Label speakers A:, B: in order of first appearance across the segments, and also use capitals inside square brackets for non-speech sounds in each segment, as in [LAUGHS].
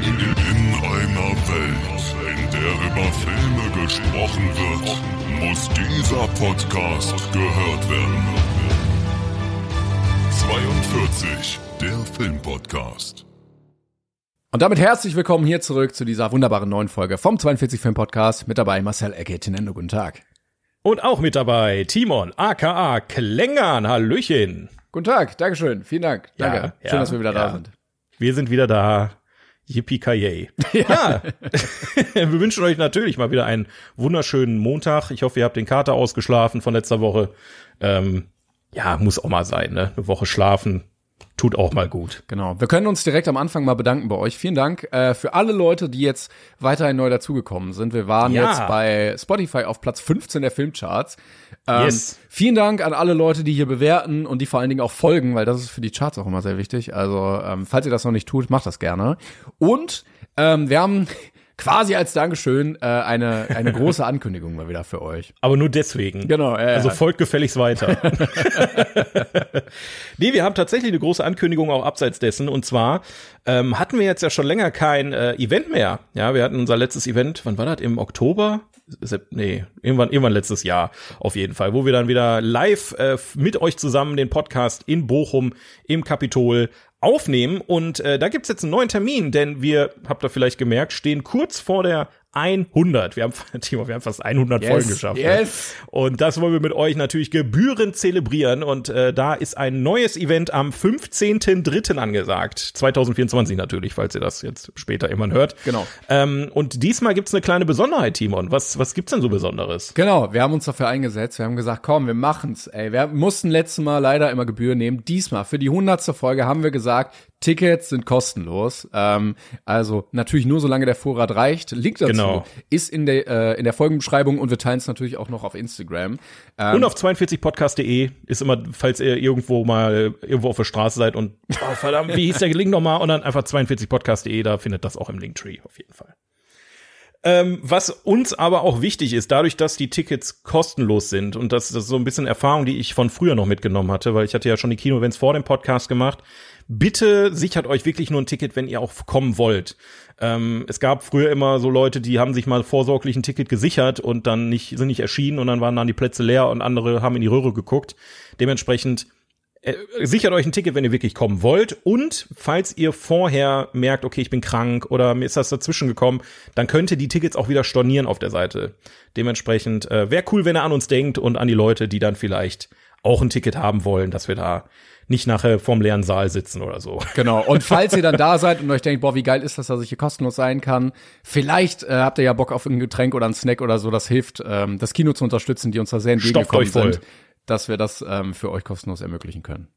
A: In einer Welt, in der über Filme gesprochen wird, muss dieser Podcast gehört werden. 42, der Filmpodcast.
B: Und damit herzlich willkommen hier zurück zu dieser wunderbaren neuen Folge vom 42 Film Podcast. Mit dabei Marcel Ecke-Tinendo. Guten Tag.
C: Und auch mit dabei Timon, aka Klängern. Hallöchen.
B: Guten Tag. Dankeschön. Vielen Dank. Danke.
C: Ja,
B: Schön,
C: ja,
B: dass wir wieder da
C: ja.
B: sind.
C: Wir sind wieder da. Yippie ki Ja. [LAUGHS] wir wünschen euch natürlich mal wieder einen wunderschönen Montag. Ich hoffe, ihr habt den Kater ausgeschlafen von letzter Woche. Ähm, ja, muss auch mal sein, ne? Eine Woche schlafen tut auch mal gut.
B: Genau. Wir können uns direkt am Anfang mal bedanken bei euch. Vielen Dank äh, für alle Leute, die jetzt weiterhin neu dazugekommen sind. Wir waren
C: Ja.
B: jetzt bei Spotify auf Platz 15 der Filmcharts. Ähm,
C: Yes.
B: Vielen Dank an alle Leute, die hier bewerten und die vor allen Dingen auch folgen, weil das ist für die Charts auch immer sehr wichtig. Also, ähm, falls ihr das noch nicht tut, macht das gerne. Und ähm, wir haben quasi als Dankeschön äh, eine, eine große [LAUGHS] Ankündigung mal wieder für euch.
C: Aber nur deswegen.
B: Genau, ja,
C: Also folgt gefälligst weiter. [LAUGHS] [LAUGHS] nee, wir haben tatsächlich eine große Ankündigung auch abseits dessen. Und zwar ähm, hatten wir jetzt ja schon länger kein äh, Event mehr. Ja, wir hatten unser letztes Event, wann war das? Im Oktober? Sep nee, irgendwann, irgendwann letztes Jahr auf jeden Fall, wo wir dann wieder live äh, mit euch zusammen den Podcast in Bochum im Kapitol aufnehmen. Und äh, da gibt's jetzt einen neuen Termin, denn wir, habt ihr vielleicht gemerkt, stehen kurz vor der 100. Wir haben, [LAUGHS] Timo, wir haben fast 100
B: Yes,
C: Folgen geschafft.
B: yes.
C: Und das wollen wir mit euch natürlich gebührend zelebrieren. Und äh, da ist ein neues Event am 15.3. angesagt. 2024 natürlich, falls ihr das jetzt später immer hört.
B: Genau.
C: Ähm, und diesmal gibt's eine kleine Besonderheit, Timon. Was, was gibt's denn so Besonderes?
B: Genau, wir haben uns dafür eingesetzt. Wir haben gesagt, komm, wir machen's. Ey, wir mussten letztes Mal leider immer Gebühren nehmen. Diesmal, für die hundertste Folge, haben wir gesagt, Tickets sind kostenlos. Ähm, also natürlich nur, solange der Vorrat reicht. Link dazu
C: Genau.
B: ist in der, äh, in der Folgenbeschreibung und wir teilen es natürlich auch noch auf Instagram. Ähm,
C: und auf 42podcast.de ist immer, falls ihr irgendwo mal irgendwo auf der Straße seid und [LAUGHS] oh, verdammt, wie hieß der Link nochmal? Und dann einfach 42podcast.de, da findet das auch im Linktree auf jeden Fall. Ähm, was uns aber auch wichtig ist, dadurch, dass die Tickets kostenlos sind und das, das ist so ein bisschen Erfahrung, die ich von früher noch mitgenommen hatte, weil ich hatte ja schon die Kino-Events vor dem Podcast gemacht. Bitte sichert euch wirklich nur ein Ticket, wenn ihr auch kommen wollt. Ähm, es gab früher immer so Leute, die haben sich mal vorsorglich ein Ticket gesichert und dann nicht, sind nicht erschienen und dann waren dann die Plätze leer und andere haben in die Röhre geguckt. Dementsprechend äh, sichert euch ein Ticket, wenn ihr wirklich kommen wollt. Und falls ihr vorher merkt, okay, ich bin krank oder mir ist das dazwischen gekommen, dann könnt ihr die Tickets auch wieder stornieren auf der Seite. Dementsprechend äh, wäre cool, wenn ihr an uns denkt und an die Leute, die dann vielleicht auch ein Ticket haben wollen, dass wir da nicht nachher vorm leeren Saal sitzen oder so.
B: Genau. Und [LAUGHS] falls ihr dann da seid und euch denkt, boah, wie geil ist das, dass ich hier kostenlos sein kann, vielleicht äh, habt ihr ja Bock auf ein Getränk oder ein Snack oder so, das hilft, ähm, das Kino zu unterstützen, die uns da sehr entgegengekommen sind, dass wir das ähm, für euch kostenlos ermöglichen können.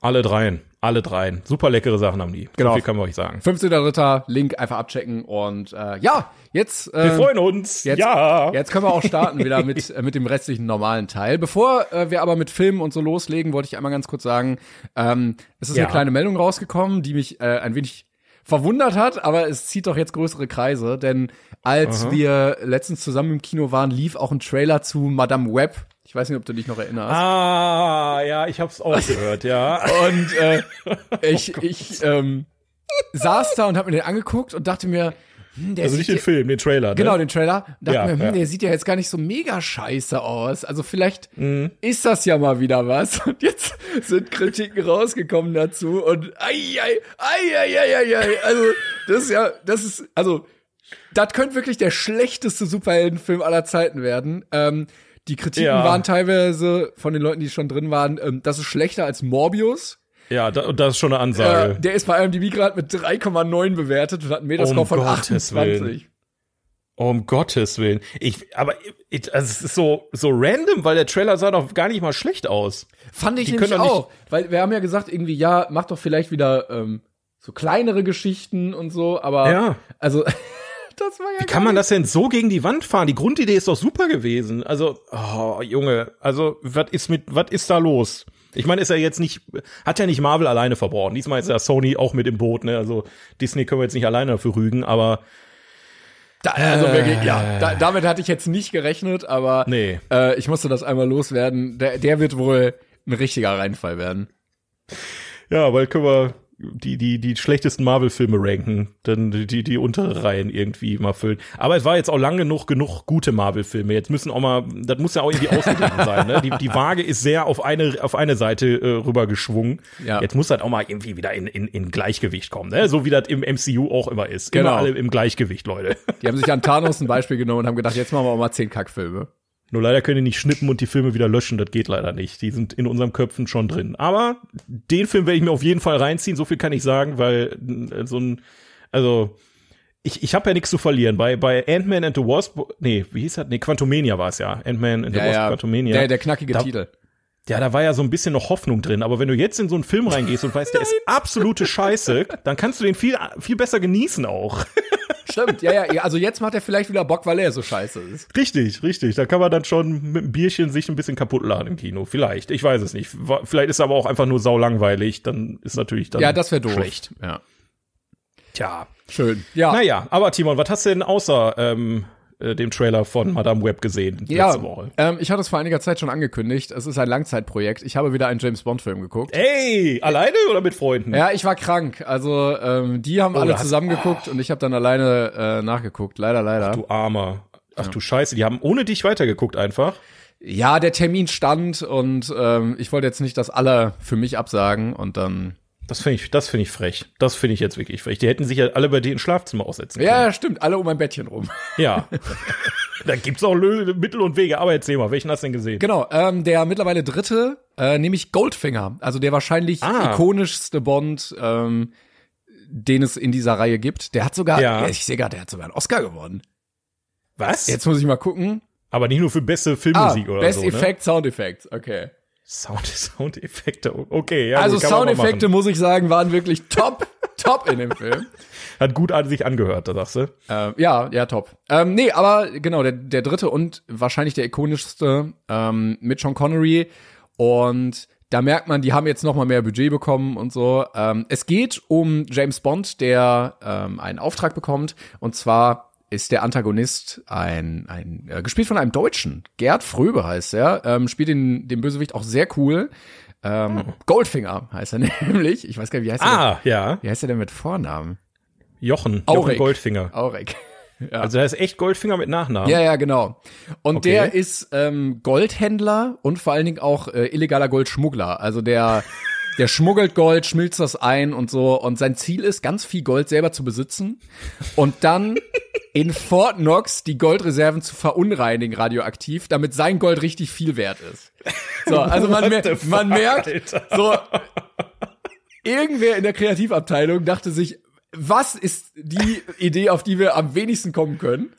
C: Alle dreien, alle dreien. Super leckere Sachen haben die.
B: Genau.
C: So viel kann man euch sagen.
B: 15.3. Link einfach abchecken und äh, ja, jetzt äh,
C: Wir freuen uns.
B: Jetzt,
C: ja.
B: jetzt können wir auch starten wieder [LAUGHS] mit, äh, mit dem restlichen normalen Teil. Bevor äh, wir aber mit Filmen und so loslegen, wollte ich einmal ganz kurz sagen, ähm, es ist
C: Ja.
B: eine kleine Meldung rausgekommen, die mich äh, ein wenig verwundert hat, aber es zieht doch jetzt größere Kreise, denn als wir letztens zusammen im Kino waren, lief auch ein Trailer zu Madame Web. Ich weiß nicht, ob du dich noch erinnerst.
C: Ah, ja, ich hab's auch gehört, ja.
B: Und äh, [LAUGHS] ich, ich ähm, saß da und hab mir den angeguckt und dachte mir, hm,
C: Also nicht den Film, den Trailer. Ne?
B: Genau, den Trailer. Und dachte
C: Ja,
B: mir, hm,
C: ja.
B: der sieht ja jetzt gar nicht so mega scheiße aus. Also vielleicht
C: Mhm.
B: ist das ja mal wieder was. [LAUGHS] Und jetzt sind Kritiken rausgekommen dazu. Und ei, ei, ei, ei, ei, ei, ei. Also, das ist ja, das ist, also, das könnte wirklich der schlechteste Superheldenfilm aller Zeiten werden. Ähm, die Kritiken
C: Ja.
B: waren teilweise von den Leuten, die schon drin waren, ähm, das ist schlechter als Morbius.
C: Ja, da, das ist schon eine
B: Äh,
C: Ansage.
B: der ist bei IMDb gerade mit 3,9 bewertet und hat einen Metascore
C: Um
B: von
C: Gottes
B: 28.
C: Willen. um Gottes Willen. Ich, aber ich, also es ist so, so random, weil der Trailer sah doch gar nicht mal schlecht aus.
B: Fand ich
C: Die
B: nämlich auch. Weil wir haben ja gesagt, irgendwie, ja, mach doch vielleicht wieder ähm, so kleinere Geschichten und so, aber
C: Ja.
B: also [LAUGHS] das war ja
C: Wie kann man das denn so gegen die Wand fahren? Die Grundidee ist doch super gewesen. Also, oh, Junge, also, was ist mit, was ist da los? Ich meine, ist ja jetzt nicht, hat ja nicht Marvel alleine verbraucht. Diesmal ist ja Sony auch mit im Boot, ne? Also, Disney können wir jetzt nicht alleine dafür rügen, aber
B: Da, also wirklich, ja, da, damit hatte ich jetzt nicht gerechnet, aber
C: Nee.
B: äh, ich musste das einmal loswerden. Der, der wird wohl ein richtiger Reinfall werden.
C: ja, weil können wir, die, die, die schlechtesten Marvel-Filme ranken, dann die, die untere Reihen irgendwie mal füllen. Aber es war jetzt auch lang genug, genug gute Marvel-Filme. Jetzt müssen auch mal, das muss ja auch irgendwie ausgeglichen sein, ne? Die, die Waage ist sehr auf eine, auf eine Seite äh, rübergeschwungen.
B: Ja.
C: Jetzt muss das auch mal irgendwie wieder in, in, in Gleichgewicht kommen, ne? So wie das im MCU auch immer ist.
B: Genau.
C: Immer alle im Gleichgewicht, Leute.
B: Die haben sich an Thanos ein Beispiel genommen und haben gedacht, jetzt machen wir auch mal zehn Kackfilme.
C: Nur leider können die nicht schnippen und die Filme wieder löschen. Das geht leider nicht. Die sind in unseren Köpfen schon drin. Aber den Film werde ich mir auf jeden Fall reinziehen. So viel kann ich sagen, weil äh, so ein, also ich, ich habe ja nichts zu verlieren. Bei bei Ant-Man and the Wasp, nee, wie hieß das? Nee, Quantumania war es ja. Ant-Man and the Wasp, Quantumania.
B: Der, der knackige
C: Da-
B: Titel.
C: Ja, da war ja so ein bisschen noch Hoffnung drin. Aber wenn du jetzt in so einen Film reingehst und weißt, der ist [LAUGHS] absolute Scheiße, dann kannst du den viel viel besser genießen auch. [LAUGHS]
B: Stimmt, ja, ja, ja. Also jetzt macht er vielleicht wieder Bock, weil er so scheiße ist.
C: Richtig, richtig. Da kann man dann schon mit einem Bierchen sich ein bisschen kaputt laden im Kino. Vielleicht. Ich weiß es nicht. Vielleicht ist er aber auch einfach nur saulangweilig. Dann ist natürlich dann
B: Ja, das wäre doof.
C: schlecht.
B: Ja.
C: Tja.
B: Schön. Ja.
C: Naja, aber Timon, was hast du denn außer ähm, äh, dem Trailer von Madame Web gesehen
B: Ja,
C: letzte Woche?
B: ähm, ich hatte es vor einiger Zeit schon angekündigt. Es ist ein Langzeitprojekt. Ich habe wieder einen James Bond Film geguckt.
C: Ey, alleine oder mit Freunden?
B: Ja, ich war krank. Also ähm, die haben alle
C: hast-
B: zusammen geguckt und ich habe dann alleine äh, nachgeguckt. Leider, leider.
C: Du Armer. Ach du Scheiße, die haben ohne dich weitergeguckt einfach.
B: Ja, der Termin stand und ähm, ich wollte jetzt nicht das alle für mich absagen und dann.
C: Das finde ich, das finde ich frech. Das finde ich jetzt wirklich frech. Die hätten sich ja alle bei dir ins Schlafzimmer aussetzen können.
B: Ja, stimmt. Alle um ein Bettchen rum. [LAUGHS]
C: Ja. da gibt's auch Lö Mittel und Wege. Aber erzähl mal, welchen hast du denn gesehen?
B: Genau, ähm, der mittlerweile dritte, äh, nämlich Goldfinger, also der wahrscheinlich
C: Ah.
B: ikonischste Bond, ähm, den es in dieser Reihe gibt. Der hat sogar,
C: Ja.
B: ja. ich sehe gerade, der hat sogar einen Oscar gewonnen.
C: Was?
B: Jetzt muss ich mal gucken.
C: Aber nicht nur für beste Filmmusik oder
B: Ah, Best
C: so. Ne?
B: Effect, Sound Effects, okay.
C: Sound, [LAUGHS] Soundeffekte. Okay, ja.
B: also Soundeffekte, muss ich sagen, waren wirklich top, [LAUGHS] top in dem Film.
C: Hat gut an sich angehört, da sagst du.
B: Ähm, ja, ja, top. Ähm, nee, aber genau, der, der dritte und wahrscheinlich der ikonischste ähm, mit Sean Connery. Und da merkt man, die haben jetzt noch mal mehr Budget bekommen und so. Ähm, es geht um James Bond, der ähm, einen Auftrag bekommt. Und zwar ist der Antagonist ein, ein äh, gespielt von einem Deutschen. Gerd Fröbe heißt er. Ähm, spielt den, den Bösewicht auch sehr cool. Ähm, Goldfinger heißt er [LAUGHS] nämlich. Ich weiß gar nicht, wie heißt er denn?
C: Ah, ja.
B: Wie heißt er denn mit Vornamen?
C: Jochen. Jochen
B: Aurek.
C: Goldfinger.
B: Aurek. [LAUGHS]
C: Also er ist echt Goldfinger mit Nachnamen.
B: Ja, ja, genau. Und
C: Okay.
B: der ist ähm, Goldhändler und vor allen Dingen auch äh, illegaler Goldschmuggler. Also der, [LAUGHS] der schmuggelt Gold, schmilzt das ein und so. Und sein Ziel ist, ganz viel Gold selber zu besitzen und dann in Fort Knox die Goldreserven zu verunreinigen radioaktiv, damit sein Gold richtig viel wert ist. So, also man, mer
C: fuck,
B: man merkt,
C: Alter.
B: so irgendwer in der Kreativabteilung dachte sich, was ist die Idee, auf die wir am wenigsten kommen können?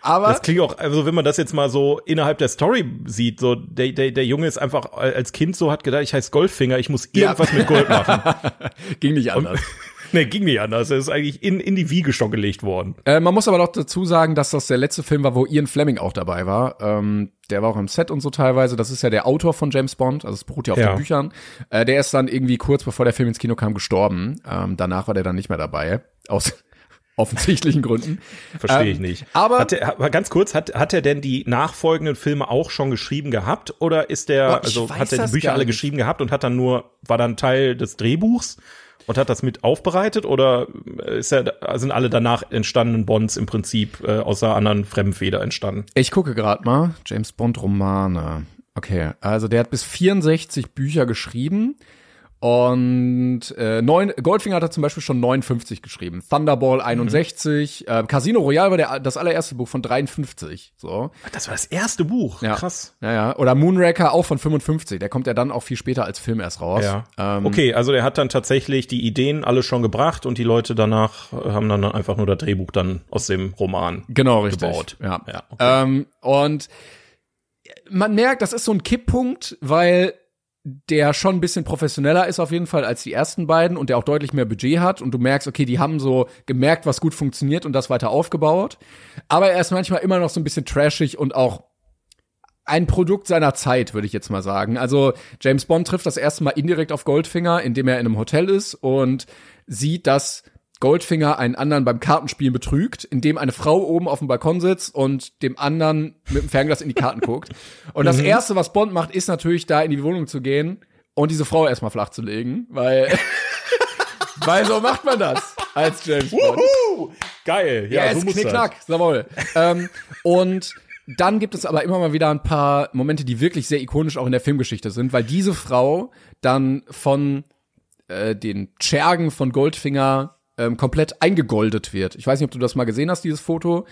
B: Aber
C: Das klingt auch, also wenn man das jetzt mal so innerhalb der Story sieht, so der, der, der Junge ist einfach als Kind so hat gedacht, ich heiße Goldfinger, ich muss irgendwas mit Gold machen. [LAUGHS]
B: ging nicht anders. [LAUGHS]
C: nee, ging nicht anders. Er ist eigentlich in, in die Wiege schon gelegt worden.
B: Äh, man muss aber doch dazu sagen, dass das der letzte Film war, wo Ian Fleming auch dabei war. Ähm, der war auch im Set und so teilweise. Das ist ja der Autor von James Bond, also es beruht ja auf
C: Ja.
B: den Büchern. Äh, der ist dann irgendwie kurz bevor der Film ins Kino kam gestorben. Ähm, danach war der dann nicht mehr dabei. Aus offensichtlichen Gründen. [LAUGHS]
C: Verstehe
B: Ähm,
C: ich nicht.
B: aber-
C: hat er, ganz kurz, hat, hat er denn die nachfolgenden Filme auch schon geschrieben gehabt? Oder ist der,
B: ich
C: also hat er die Bücher alle geschrieben gehabt und hat dann nur, war dann Teil des Drehbuchs und hat das mit aufbereitet? Oder ist er, sind alle danach entstandenen Bonds im Prinzip äh, außer anderen Fremdenfeder entstanden?
B: Ich gucke gerade mal. James Bond Romane. Okay, also der hat bis 64 Bücher geschrieben. Und äh, neun, Goldfinger hat er zum Beispiel schon 59 geschrieben. Thunderball 61. Äh, Casino Royale war der, das allererste Buch von 53. So.
C: Das war das erste Buch.
B: Ja.
C: Krass.
B: Ja, ja. Oder Moonraker auch von 55. Der kommt ja dann auch viel später als Film erst raus.
C: Ja.
B: Ähm,
C: okay, also der hat dann tatsächlich die Ideen alle schon gebracht und die Leute danach äh, haben dann einfach nur das Drehbuch dann aus dem Roman.
B: Genau, richtig.
C: gebaut.
B: Ja.
C: Ja, okay.
B: ähm, und man merkt, das ist so ein Kipppunkt, weil der schon ein bisschen professioneller ist auf jeden Fall als die ersten beiden und der auch deutlich mehr Budget hat und du merkst, okay, die haben so gemerkt, was gut funktioniert und das weiter aufgebaut. Aber er ist manchmal immer noch so ein bisschen trashig und auch ein Produkt seiner Zeit, würde ich jetzt mal sagen. Also James Bond trifft das erste Mal indirekt auf Goldfinger, indem er in einem Hotel ist und sieht, dass Goldfinger einen anderen beim Kartenspielen betrügt, indem eine Frau oben auf dem Balkon sitzt und dem anderen mit dem Fernglas in die Karten [LAUGHS] guckt. Und das erste, was Bond macht, ist natürlich da in die Wohnung zu gehen und diese Frau erstmal flach zu legen, weil [LAUGHS] Weil so macht man das als James Bond.
C: Wuhu! Geil, ja,
B: Ja,
C: so
B: yes,
C: muss
B: knickknack, jawohl. ähm, und dann gibt es aber immer mal wieder ein paar Momente, die wirklich sehr ikonisch auch in der Filmgeschichte sind, weil diese Frau dann von äh, den Schergen von Goldfinger ähm, komplett eingegoldet wird. Ich weiß nicht, ob du das mal gesehen hast, dieses Foto.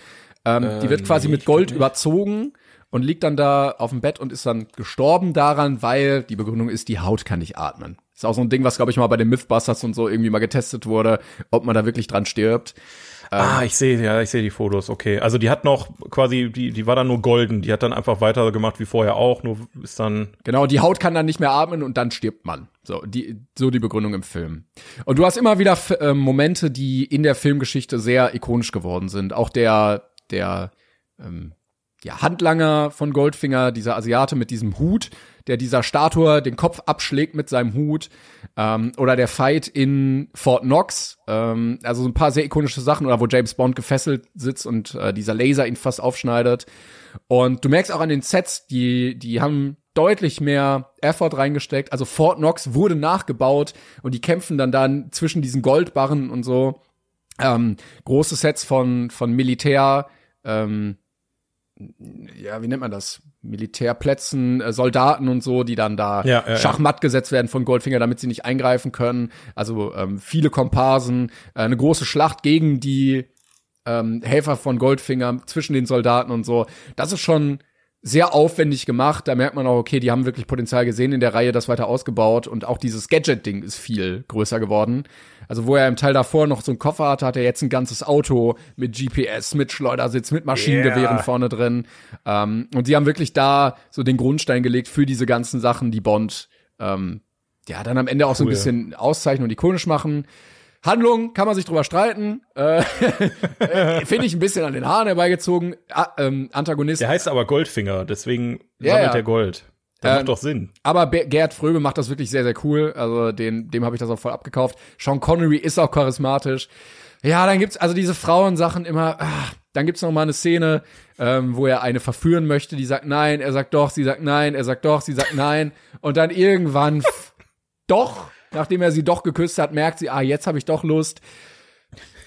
B: Ähm, die wird quasi
C: nee,
B: mit Gold überzogen und liegt dann da auf dem Bett und ist dann gestorben daran, weil die Begründung ist, die Haut kann nicht atmen. Ist auch so ein Ding, was, glaube ich, mal bei den Mythbusters und so irgendwie mal getestet wurde, ob man da wirklich dran stirbt.
C: Ah, ich sehe, ja, ich sehe die Fotos, okay. Also die hat noch quasi, die, die war dann nur golden, die hat dann einfach weitergemacht wie vorher auch, nur ist dann.
B: Genau, die Haut kann dann nicht mehr atmen und dann stirbt man. So, die, so die Begründung im Film. Und du hast immer wieder äh, Momente, die in der Filmgeschichte sehr ikonisch geworden sind. Auch der, der, ähm, ja, Handlanger von Goldfinger, dieser Asiate mit diesem Hut, der dieser Statue den Kopf abschlägt mit seinem Hut, ähm, oder der Fight in Fort Knox, ähm, also so ein paar sehr ikonische Sachen, oder wo James Bond gefesselt sitzt und äh, dieser Laser ihn fast aufschneidet. Und du merkst auch an den Sets, die, die haben deutlich mehr Effort reingesteckt. Also Fort Knox wurde nachgebaut und die kämpfen dann dann zwischen diesen Goldbarren und so. Ähm, große Sets von, von Militär, ähm, ja, wie nennt man das? Militärplätzen, äh, Soldaten und so, die dann da
C: Ja, ja, ja.
B: schachmatt gesetzt werden von Goldfinger, damit sie nicht eingreifen können. Also ähm, viele Komparsen, äh, eine große Schlacht gegen die ähm, Helfer von Goldfinger zwischen den Soldaten und so. Das ist schon sehr aufwendig gemacht. Da merkt man auch, okay, die haben wirklich Potenzial gesehen in der Reihe, das weiter ausgebaut und auch dieses Gadget-Ding ist viel größer geworden. Also wo er im Teil davor noch so einen Koffer hatte, hat er jetzt ein ganzes Auto mit GPS, mit Schleudersitz, mit Maschinengewehren
C: Yeah.
B: vorne drin. Ähm, und sie haben wirklich da so den Grundstein gelegt für diese ganzen Sachen, die Bond ähm, ja dann am Ende auch so ein
C: Cool.
B: bisschen auszeichnen und ikonisch machen. Handlung kann man sich drüber streiten. Äh, [LAUGHS] äh, Finde ich ein bisschen an den Haaren herbeigezogen. Ah, ähm, Antagonist.
C: Der heißt aber Goldfinger, deswegen
B: Ja,
C: sammelt
B: ja.
C: er Gold. Das
B: Ähm,
C: macht doch Sinn.
B: Aber Be Gerd Fröbe macht das wirklich sehr, sehr cool. Also den, dem habe ich das auch voll abgekauft. Sean Connery ist auch charismatisch. Ja, dann gibt's also diese Frauensachen immer. Ah, dann gibt's noch mal eine Szene, ähm, wo er eine verführen möchte. Die sagt nein, er sagt doch, sie sagt nein, er sagt doch, sie sagt nein. Und dann irgendwann [LAUGHS] doch, nachdem er sie doch geküsst hat, merkt sie, ah, jetzt habe ich doch Lust.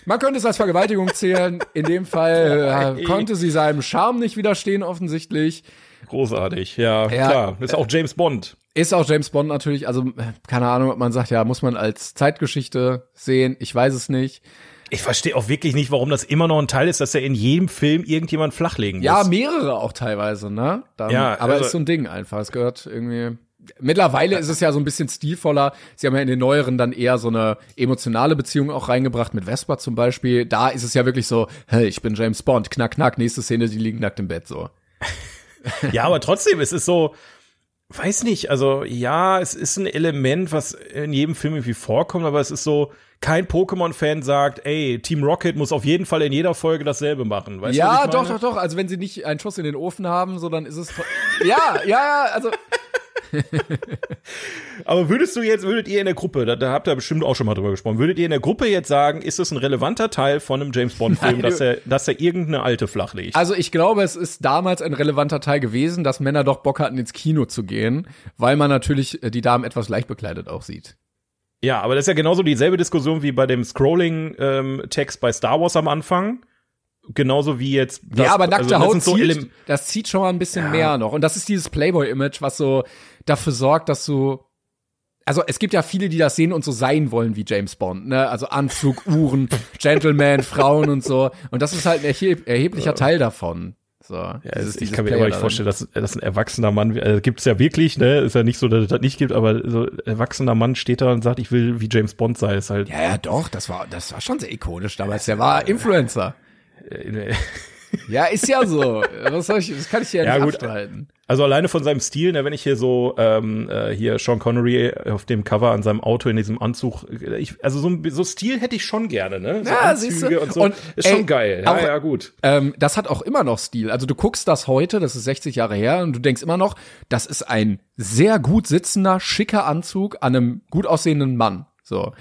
B: Man könnte es als Vergewaltigung zählen. In dem Fall [LAUGHS] äh, konnte sie seinem Charme nicht widerstehen, offensichtlich.
C: Großartig, ja,
B: Ja,
C: klar. Ist auch James Bond.
B: Ist auch James Bond natürlich, also keine Ahnung, ob man sagt, ja, muss man als Zeitgeschichte sehen, ich weiß es nicht.
C: Ich verstehe auch wirklich nicht, warum das immer noch ein Teil ist, dass er in jedem Film irgendjemand flachlegen muss.
B: Ja, mehrere auch teilweise, ne? Dann,
C: Ja,
B: aber
C: also-
B: ist so ein Ding einfach, es gehört irgendwie Mittlerweile ist es ja so ein bisschen stilvoller. Sie haben ja in den neueren dann eher so eine emotionale Beziehung auch reingebracht mit Vespa zum Beispiel. Da ist es ja wirklich so, hey, ich bin James Bond, knack, knack, nächste Szene, die liegen nackt im Bett, so.
C: Ja, aber trotzdem, es ist so, weiß nicht, also ja, es ist ein Element, was in jedem Film irgendwie vorkommt, aber es ist so, kein Pokémon-Fan sagt, ey, Team Rocket muss auf jeden Fall in jeder Folge dasselbe machen. Weißt du,
B: ja, doch, doch, doch. Also wenn sie nicht einen Schuss in den Ofen haben, so dann ist es. ja, ja, ja, also. [LAUGHS]
C: Aber würdest du jetzt, würdet ihr in der Gruppe, da, da habt ihr bestimmt auch schon mal drüber gesprochen, würdet ihr in der Gruppe jetzt sagen, ist es ein relevanter Teil von einem James Bond-Film, dass er, dass er irgendeine alte flachlegt?
B: Also ich glaube, es ist damals ein relevanter Teil gewesen, dass Männer doch Bock hatten, ins Kino zu gehen, weil man natürlich äh, die Damen etwas leicht bekleidet auch sieht.
C: Ja, aber das ist ja genauso dieselbe Diskussion wie bei dem Scrolling-Text bei Star Wars am Anfang. Genauso wie jetzt. das-
B: ja, aber nackte
C: also das
B: Haut
C: so
B: zieht, das zieht schon mal ein bisschen mehr noch. Und das ist dieses Playboy-Image, was so dafür sorgt, dass du also es gibt ja viele, die das sehen und so sein wollen wie James Bond, ne? Also Anzug, Uhren, [LAUGHS] Gentleman, Frauen und so. Und das ist halt ein erheb erheblicher Teil davon. So,
C: Ja,
B: dieses-
C: ich
B: dieses
C: kann mir aber nicht vorstellen, dass, dass ein erwachsener Mann, äh, gibt's ja wirklich, ne, ist ja nicht so, dass es das nicht gibt, aber so ein erwachsener Mann steht da und sagt, ich will wie James Bond sein, ist halt,
B: Ja, ja, doch, das war, das war schon sehr ikonisch damals. Der war Influencer. [LAUGHS] Ja, ist ja so. Was soll ich, das kann ich ja,
C: Ja,
B: nicht
C: gut.
B: abstreiten.
C: also alleine von seinem Stil, ne, wenn ich hier so, ähm, äh, hier Sean Connery auf dem Cover an seinem Auto in diesem Anzug, äh, ich, also so, so Stil hätte ich schon gerne, ne, so
B: Ja,
C: Anzüge
B: siehst du.
C: und so,
B: Und,
C: ist
B: ey,
C: schon geil, ja,
B: auch-
C: ja, gut.
B: Ähm, das hat auch immer noch Stil. Also du guckst das heute, das ist 60 Jahre her, und du denkst immer noch, das ist ein sehr gut sitzender, schicker Anzug an einem gut aussehenden Mann. So.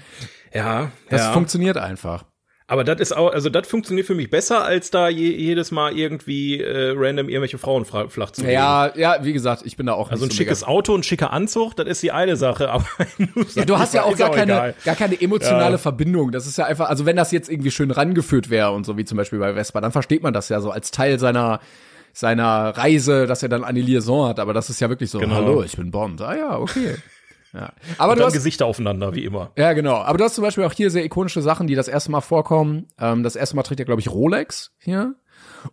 C: Ja,
B: Das
C: ja.
B: funktioniert einfach.
C: Aber das ist auch, also das funktioniert für mich besser, als da je, jedes Mal irgendwie äh, random irgendwelche Frauen fra- flach zu legen.
B: Ja, ja, wie gesagt, ich bin da auch
C: Also ein
B: so
C: schickes
B: mega-
C: Auto, ein schicker Anzug, das ist die eine Sache, [LAUGHS] aber
B: Ja, du hast ja auch gar keine,
C: egal.
B: gar keine emotionale
C: Ja.
B: Verbindung. Das ist ja einfach, also wenn das jetzt irgendwie schön rangeführt wäre und so wie zum Beispiel bei Vespa, dann versteht man das ja so als Teil seiner seiner Reise, dass er dann eine Liaison hat. Aber das ist ja wirklich so,
C: Genau.
B: hallo, ich bin Bond. Ah ja, okay. Ja. Aber
C: Und
B: du
C: dann
B: hast,
C: Gesichter aufeinander, wie immer.
B: ja, genau. Aber du hast zum Beispiel auch hier sehr ikonische Sachen, die das erste Mal vorkommen. Ähm, das erste Mal trägt er, glaube ich, Rolex hier.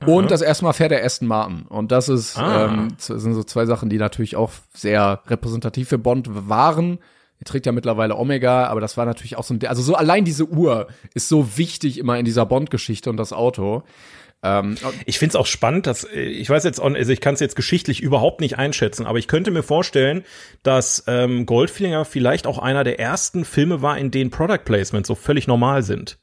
B: Und das erste Mal fährt er Aston Martin. Und das ist,
C: Ah.
B: ähm, sind so zwei Sachen, die natürlich auch sehr repräsentativ für Bond waren. Er trägt ja mittlerweile Omega, aber das war natürlich auch so ein, also so allein diese Uhr ist so wichtig immer in dieser Bond-Geschichte und das Auto. Ähm,
C: Ich find's auch spannend, dass äh, ich weiß jetzt, also ich kann es jetzt geschichtlich überhaupt nicht einschätzen, aber ich könnte mir vorstellen, dass ähm, Goldfinger vielleicht auch einer der ersten Filme war, in denen Product Placements so völlig normal sind.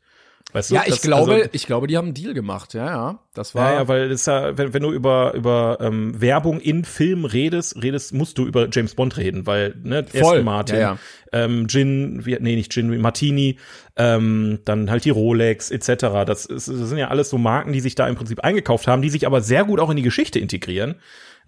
C: Weißt du?
B: ja, ich
C: Das-
B: glaube,
C: also,
B: ich glaube, die haben einen Deal gemacht. Ja, ja. Das war.
C: Ja, ja, weil das ist ja, wenn, wenn du über über ähm, Werbung in Film redest, redest, musst du über James Bond reden, weil ne,
B: Voll,
C: Aston Martin,
B: ja, ja.
C: Ähm, Gin, wie, nee, nicht Gin, Martini, ähm, dann halt die Rolex etc. Das, ist, das sind ja alles so Marken, die sich da im Prinzip eingekauft haben, die sich aber sehr gut auch in die Geschichte integrieren.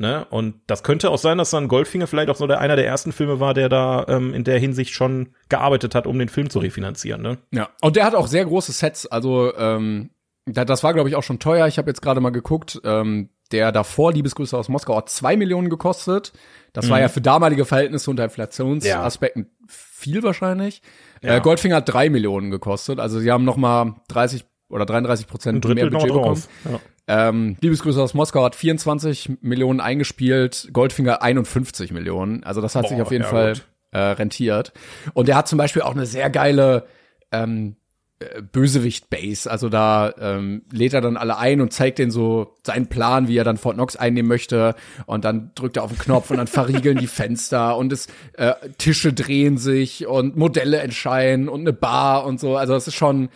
C: Ne? Und das könnte auch sein, dass dann Goldfinger vielleicht auch so der, einer der ersten Filme war, der da ähm, in der Hinsicht schon gearbeitet hat, um den Film zu refinanzieren. Ne?
B: Ja, und der hat auch sehr große Sets. Also ähm, da- das war, glaube ich, auch schon teuer. Ich habe jetzt gerade mal geguckt. Ähm, der davor, Liebesgrüße aus Moskau, hat zwei Millionen gekostet. Das war ja für damalige Verhältnisse unter Inflationsaspekten viel wahrscheinlich.
C: Ja.
B: Äh, Goldfinger hat drei Millionen gekostet. Also sie haben noch mal 30 oder 33
C: Ein
B: Prozent mehr Budget bekommen.
C: Ja.
B: Ähm, Liebesgrüße aus Moskau hat 24 Millionen eingespielt, Goldfinger 51 Millionen. Also das hat sich
C: Boah,
B: auf jeden
C: ja,
B: Fall äh, rentiert. Und er hat zum Beispiel auch eine sehr geile ähm, äh, Bösewicht-Base. Also da ähm, lädt er dann alle ein und zeigt denen so seinen Plan, wie er dann Fort Knox einnehmen möchte. Und dann drückt er auf den Knopf und dann verriegeln die Fenster und es äh, Tische drehen sich und Modelle entscheiden und eine Bar und so. Also das ist schon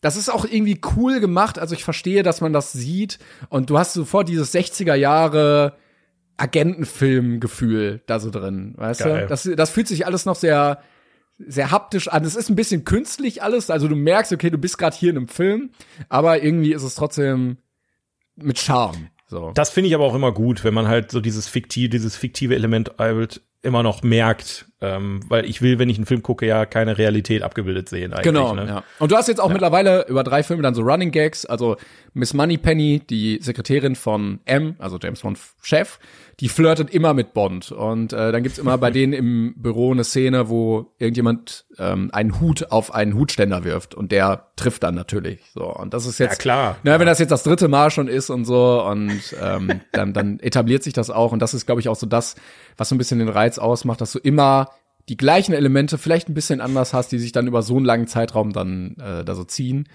B: das ist auch irgendwie cool gemacht. Also ich verstehe, dass man das sieht und du hast sofort dieses 60er Jahre Agentenfilm-Gefühl da so drin, weißt
C: Geil.
B: du? Das, das fühlt sich alles noch sehr, sehr haptisch an. Es ist ein bisschen künstlich alles. Also du merkst, okay, du bist gerade hier in einem Film, aber irgendwie ist es trotzdem mit Charme. So.
C: Das finde ich aber auch immer gut, wenn man halt so dieses fiktive, dieses fiktive Element halt immer noch merkt, ähm, weil ich will, wenn ich einen Film gucke, ja keine Realität abgebildet sehen eigentlich.
B: Genau,
C: ne?
B: ja. Und du hast jetzt auch mittlerweile über drei Filme dann so Running Gags, also Miss Moneypenny, die Sekretärin von M, also James Bond Chef, die flirtet immer mit Bond. Und äh, dann gibt's immer bei [LAUGHS] denen im Büro eine Szene, wo irgendjemand ähm, einen Hut auf einen Hutständer wirft und der trifft dann natürlich. So, und das ist jetzt
C: Ja, klar.
B: Na, wenn das jetzt das dritte Mal schon ist und so, und ähm, dann, dann etabliert sich das auch. Und das ist, glaube ich, auch so das, was so ein bisschen den Reiz ausmacht, dass du immer die gleichen Elemente vielleicht ein bisschen anders hast, die sich dann über so einen langen Zeitraum dann äh, da so ziehen.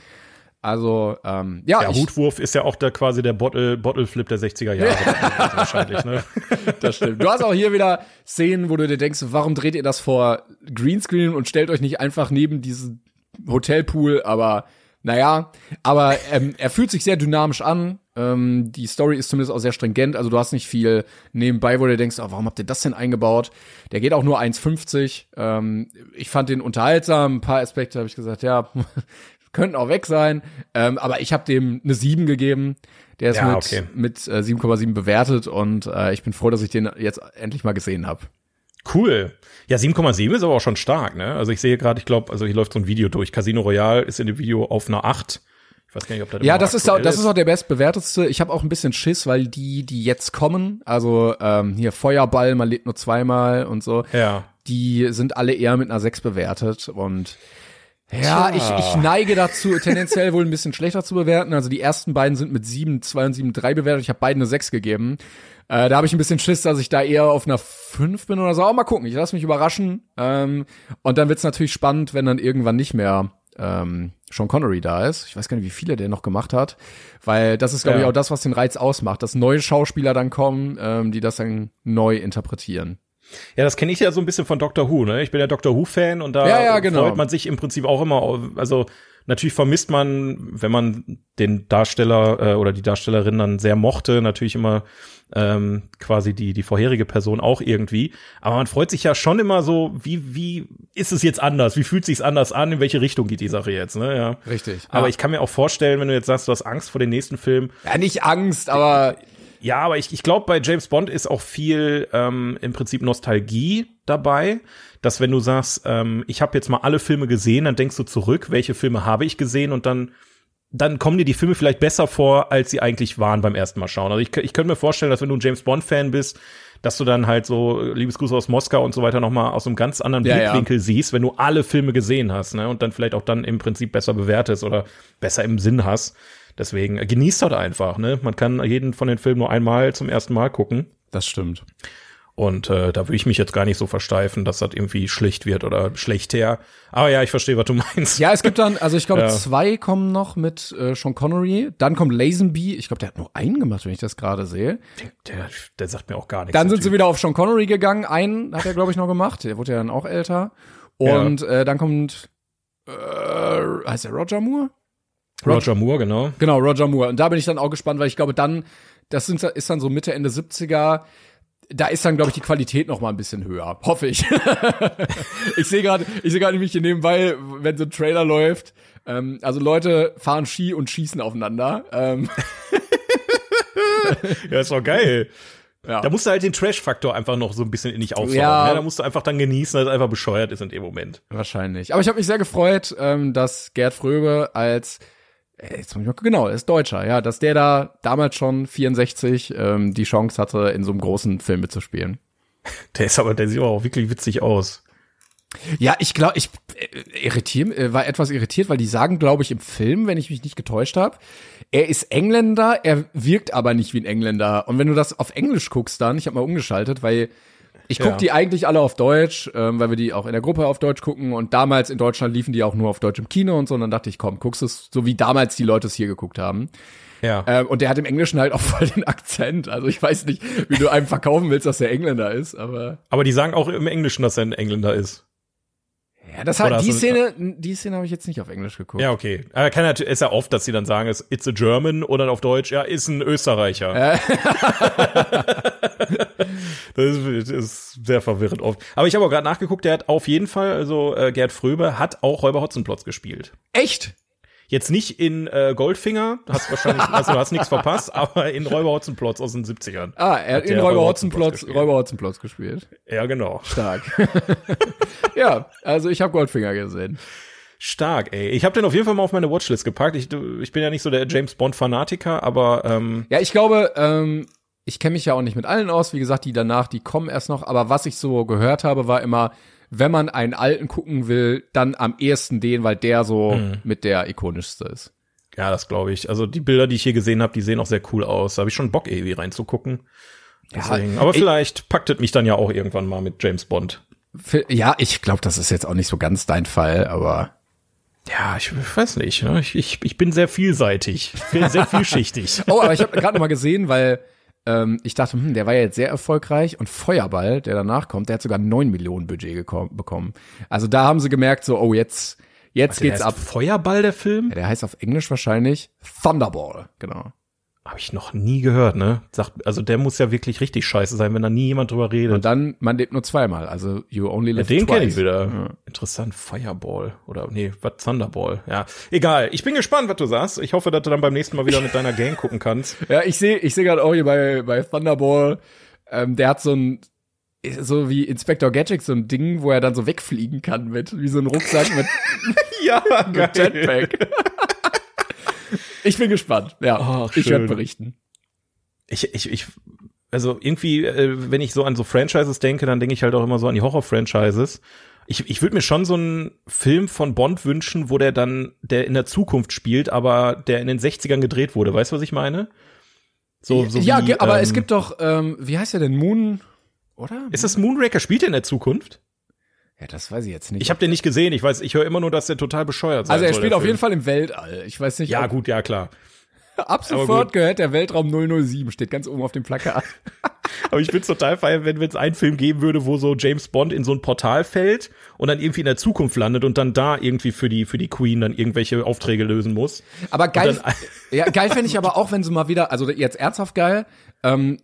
B: Also, ähm, ja,
C: Der Hutwurf ist ja auch der quasi der Bottle, Bottle Flip der 60er Jahre. [LAUGHS] wahrscheinlich, ne? [LAUGHS]
B: das stimmt. Du hast auch hier wieder Szenen, wo du dir denkst, warum dreht ihr das vor Greenscreen und stellt euch nicht einfach neben diesen Hotelpool, aber naja, aber ähm, er fühlt sich sehr dynamisch an. Ähm, die Story ist zumindest auch sehr stringent, also du hast nicht viel nebenbei, wo du denkst, oh, warum habt ihr das denn eingebaut? Der geht auch nur 1,50. Ähm, ich fand den unterhaltsam, ein paar Aspekte habe ich gesagt, ja, [LAUGHS] könnten auch weg sein, ähm, aber ich habe dem eine 7 gegeben. Der ist
C: Ja,
B: mit,
C: okay.
B: mit äh, 7,7 bewertet und äh, ich bin froh, dass ich den jetzt endlich mal gesehen habe.
C: Cool. Ja, 7,7 ist aber auch schon stark, ne? Also ich sehe gerade, ich glaube, also hier läuft so ein Video durch. Casino Royale ist in dem Video auf einer 8. Ich weiß gar nicht, ob das
B: Ja, das ist, auch, das ist auch der bestbewertetste. Ich habe auch ein bisschen Schiss, weil die, die jetzt kommen, also ähm, hier Feuerball, man lebt nur zweimal und so,
C: Ja.
B: die sind alle eher mit einer 6 bewertet und ja,
C: Tja.
B: ich, ich neige dazu, tendenziell wohl ein bisschen schlechter zu bewerten. Also die ersten beiden sind mit 7, 2 und 7, 3 bewertet. Ich habe beiden eine 6 gegeben. Äh, da habe ich ein bisschen Schiss, dass ich da eher auf einer 5 bin oder so. Aber mal gucken, ich lasse mich überraschen. Ähm, und dann wird's natürlich spannend, wenn dann irgendwann nicht mehr ähm, Sean Connery da ist. Ich weiß gar nicht, wie viele der noch gemacht hat. Weil das ist, glaube ich,
C: Ja.
B: auch das, was den Reiz ausmacht, dass neue Schauspieler dann kommen, ähm, die das dann neu interpretieren.
C: Ja, das kenne ich ja so ein bisschen von Doctor Who, ne? Ich bin ja Doctor Who-Fan und da
B: Ja, ja, genau.
C: freut man sich im Prinzip auch immer, also Natürlich vermisst man, wenn man den Darsteller äh, oder die Darstellerin dann sehr mochte, natürlich immer ähm, quasi die die vorherige Person auch irgendwie. Aber man freut sich ja schon immer so, wie wie ist es jetzt anders? Wie fühlt sich's anders an? In welche Richtung geht die Sache jetzt? Ne? Ja.
B: Richtig.
C: Aber
B: ja.
C: ich kann mir auch vorstellen, wenn du jetzt sagst, du hast Angst vor den nächsten Film.
B: Ja, nicht Angst, aber
C: Ja, aber ich, ich glaube, bei James Bond ist auch viel ähm, im Prinzip Nostalgie dabei, dass wenn du sagst, ähm, ich habe jetzt mal alle Filme gesehen, dann denkst du zurück, welche Filme habe ich gesehen und dann dann kommen dir die Filme vielleicht besser vor, als sie eigentlich waren beim ersten Mal schauen. Also ich, ich könnte mir vorstellen, dass wenn du ein James Bond Fan bist, dass du dann halt so Liebesgrüße aus Moskau und so weiter noch mal aus einem ganz anderen
B: Ja, ja.
C: Blickwinkel siehst, wenn du alle Filme gesehen hast, ne? Und dann vielleicht auch dann im Prinzip besser bewertest oder besser im Sinn hast. Deswegen äh, genießt halt einfach, ne? Man kann jeden von den Filmen nur einmal zum ersten Mal gucken.
B: das stimmt.
C: Und äh, da würde ich mich jetzt gar nicht so versteifen, dass das irgendwie schlecht wird oder schlechter. Aber ja, ich verstehe, was du [LAUGHS] meinst.
B: Ja, es gibt dann, also ich glaube,
C: Ja.
B: zwei kommen noch mit äh, Sean Connery. Dann kommt Lazenby. Ich glaube, der hat nur einen gemacht, wenn ich das gerade sehe.
C: Der, der sagt mir auch gar nichts.
B: Dann
C: der
B: sind sie wieder auf Sean Connery gegangen. Einen hat er, glaube ich, noch gemacht. Der wurde ja dann auch älter. Und äh, dann kommt, äh, heißt der Roger Moore?
C: Roger Moore, genau.
B: Genau, Roger Moore. Und da bin ich dann auch gespannt, weil ich glaube, dann, das sind, ist dann so Mitte, Ende 70er. Da ist dann, glaube ich, die Qualität noch mal ein bisschen höher. Hoffe ich. [LAUGHS] ich sehe gerade, ich sehe gerade nämlich hier nebenbei, wenn so ein Trailer läuft. Ähm, also Leute fahren Ski und schießen aufeinander. Ähm, [LAUGHS]
C: Ja, ist doch geil.
B: ja.
C: Da musst du halt den Trash-Faktor einfach noch so ein bisschen in dich aufsaugen.
B: Ja.
C: Ja. Da musst du einfach dann genießen, dass es einfach bescheuert ist in dem Moment.
B: Wahrscheinlich. Aber ich habe mich sehr gefreut, ähm, dass Gerd Fröbe als jetzt muss ich mal genau, er ist Deutscher, ja, dass der da damals schon 64 ähm, die Chance hatte, in so einem großen Film mitzuspielen. [LAUGHS]
C: Der ist aber, der sieht aber auch wirklich witzig aus.
B: Ja, ich glaube, ich äh, irritiert, äh, war etwas irritiert, weil die sagen, glaube ich, im Film, wenn ich mich nicht getäuscht habe, er ist Engländer, er wirkt aber nicht wie ein Engländer. Und wenn du das auf Englisch guckst, dann, ich habe mal umgeschaltet, weil ich guck
C: Ja.
B: die eigentlich alle auf Deutsch, ähm, weil wir die auch in der Gruppe auf Deutsch gucken und damals in Deutschland liefen die auch nur auf Deutsch im Kino und so. Und dann dachte ich, komm, guckst es so wie damals die Leute es hier geguckt haben.
C: Ja.
B: Ähm, und der hat im Englischen halt auch [LAUGHS] voll den Akzent. Also ich weiß nicht, wie du einem verkaufen willst, dass der Engländer ist, aber
C: aber die sagen auch im Englischen, dass er ein Engländer ist.
B: Ja, das hat die
C: du-
B: Szene, die Szene habe ich jetzt nicht auf Englisch geguckt.
C: Ja, okay. Aber kann natürlich, ist ja oft, dass sie dann sagen, es it's a German oder auf Deutsch, ja, ist ein Österreicher. [LAUGHS] das, ist, das ist sehr verwirrend oft. Aber ich habe auch gerade nachgeguckt, der hat auf jeden Fall, also äh, Gerd Fröbe hat auch Räuber Hotzenplotz gespielt.
B: Echt?
C: Jetzt nicht in äh, Goldfinger, hast wahrscheinlich, [LAUGHS] also du hast nichts verpasst, aber in Räuber Hotzenplotz aus den 70ern.
B: Ah, er hat in Räuber Hotzenplotz. Räuber Hotzenplotz gespielt.
C: Ja, genau.
B: Stark. [LAUGHS] ja, also ich habe Goldfinger gesehen.
C: Stark, ey. Ich habe den auf jeden Fall mal auf meine Watchlist gepackt. Ich, ich bin ja nicht so der James Bond Fanatiker, aber ähm,
B: Ja, ich glaube, ähm, ich kenne mich ja auch nicht mit allen aus. Wie gesagt, die danach, die kommen erst noch. Aber was ich so gehört habe, war immer, wenn man einen alten gucken will, dann am ehesten den, weil der so mit der ikonischste ist.
C: ja, das glaube ich. Also die Bilder, die ich hier gesehen habe, die sehen auch sehr cool aus. Da habe ich schon Bock, irgendwie reinzugucken. Deswegen. aber
B: ich-
C: vielleicht packt es mich dann ja auch irgendwann mal mit James Bond.
B: Ja, ich glaube, das ist jetzt auch nicht so ganz dein Fall, aber
C: Ja, ich weiß nicht. Ne? Ich, ich, ich bin sehr vielseitig, sehr, sehr [LAUGHS] vielschichtig.
B: Oh, aber ich habe gerade noch mal gesehen, weil ähm, ich dachte, hm, der war ja jetzt sehr erfolgreich und Feuerball, der danach kommt, der hat sogar 9 Millionen Budget bekommen. Also da haben sie gemerkt, so, oh, jetzt, jetzt
C: Der
B: geht's ab.
C: Feuerball, der Film?
B: Ja, der heißt auf Englisch wahrscheinlich Thunderball, genau.
C: Habe ich noch nie gehört, ne? Sagt, also der muss ja wirklich richtig scheiße sein, wenn da nie jemand drüber redet.
B: Und dann, man lebt nur zweimal, also you only
C: Ja,
B: live
C: den
B: twice.
C: kenne ich wieder. Interessant, Fireball oder nee, was Thunderball. Ja, egal. Ich bin gespannt, was du sagst. Ich hoffe, dass du dann beim nächsten Mal wieder mit deiner Gang gucken kannst. [LAUGHS]
B: Ja, ich sehe ich sehe gerade auch hier bei, bei Thunderball, ähm, der hat so ein, so wie Inspector Gadget, so ein Ding, wo er dann so wegfliegen kann mit, wie so ein Rucksack mit [LAUGHS]
C: ja, [LAUGHS]
B: mit Jetpack. Ich bin gespannt. Ja,
C: Ach,
B: ich werde berichten.
C: Ich, ich, ich, also irgendwie, äh, wenn ich so an so Franchises denke, dann denke ich halt auch immer so an die Horror-Franchises. Ich, ich würde mir schon so einen Film von Bond wünschen, wo der dann, der in der Zukunft spielt, aber der in den 60ern gedreht wurde. Weißt du, was ich meine? So, so
B: ja,
C: wie,
B: aber
C: ähm,
B: es gibt doch, ähm, wie heißt der denn? Moon, oder?
C: Ist das Moonraker? Spielt der in der Zukunft?
B: Ja, das weiß ich jetzt nicht.
C: Ich habe den nicht gesehen. Ich weiß, ich höre immer nur, dass der total bescheuert sein
B: also er
C: soll,
B: spielt auf jeden Fall im Weltall. Ich weiß nicht,
C: Ja, gut, ja, klar. [LAUGHS]
B: ab sofort gehört der Weltraum 007, steht ganz oben auf dem Plakat. [LAUGHS]
C: Aber ich find's total feiern, wenn es einen Film geben würde, wo so James Bond in so ein Portal fällt und dann irgendwie in der Zukunft landet und dann da irgendwie für die, für die Queen dann irgendwelche Aufträge lösen muss.
B: Aber geil, [LAUGHS] ja, geil fände ich aber auch, wenn sie mal wieder, also jetzt ernsthaft geil, ähm,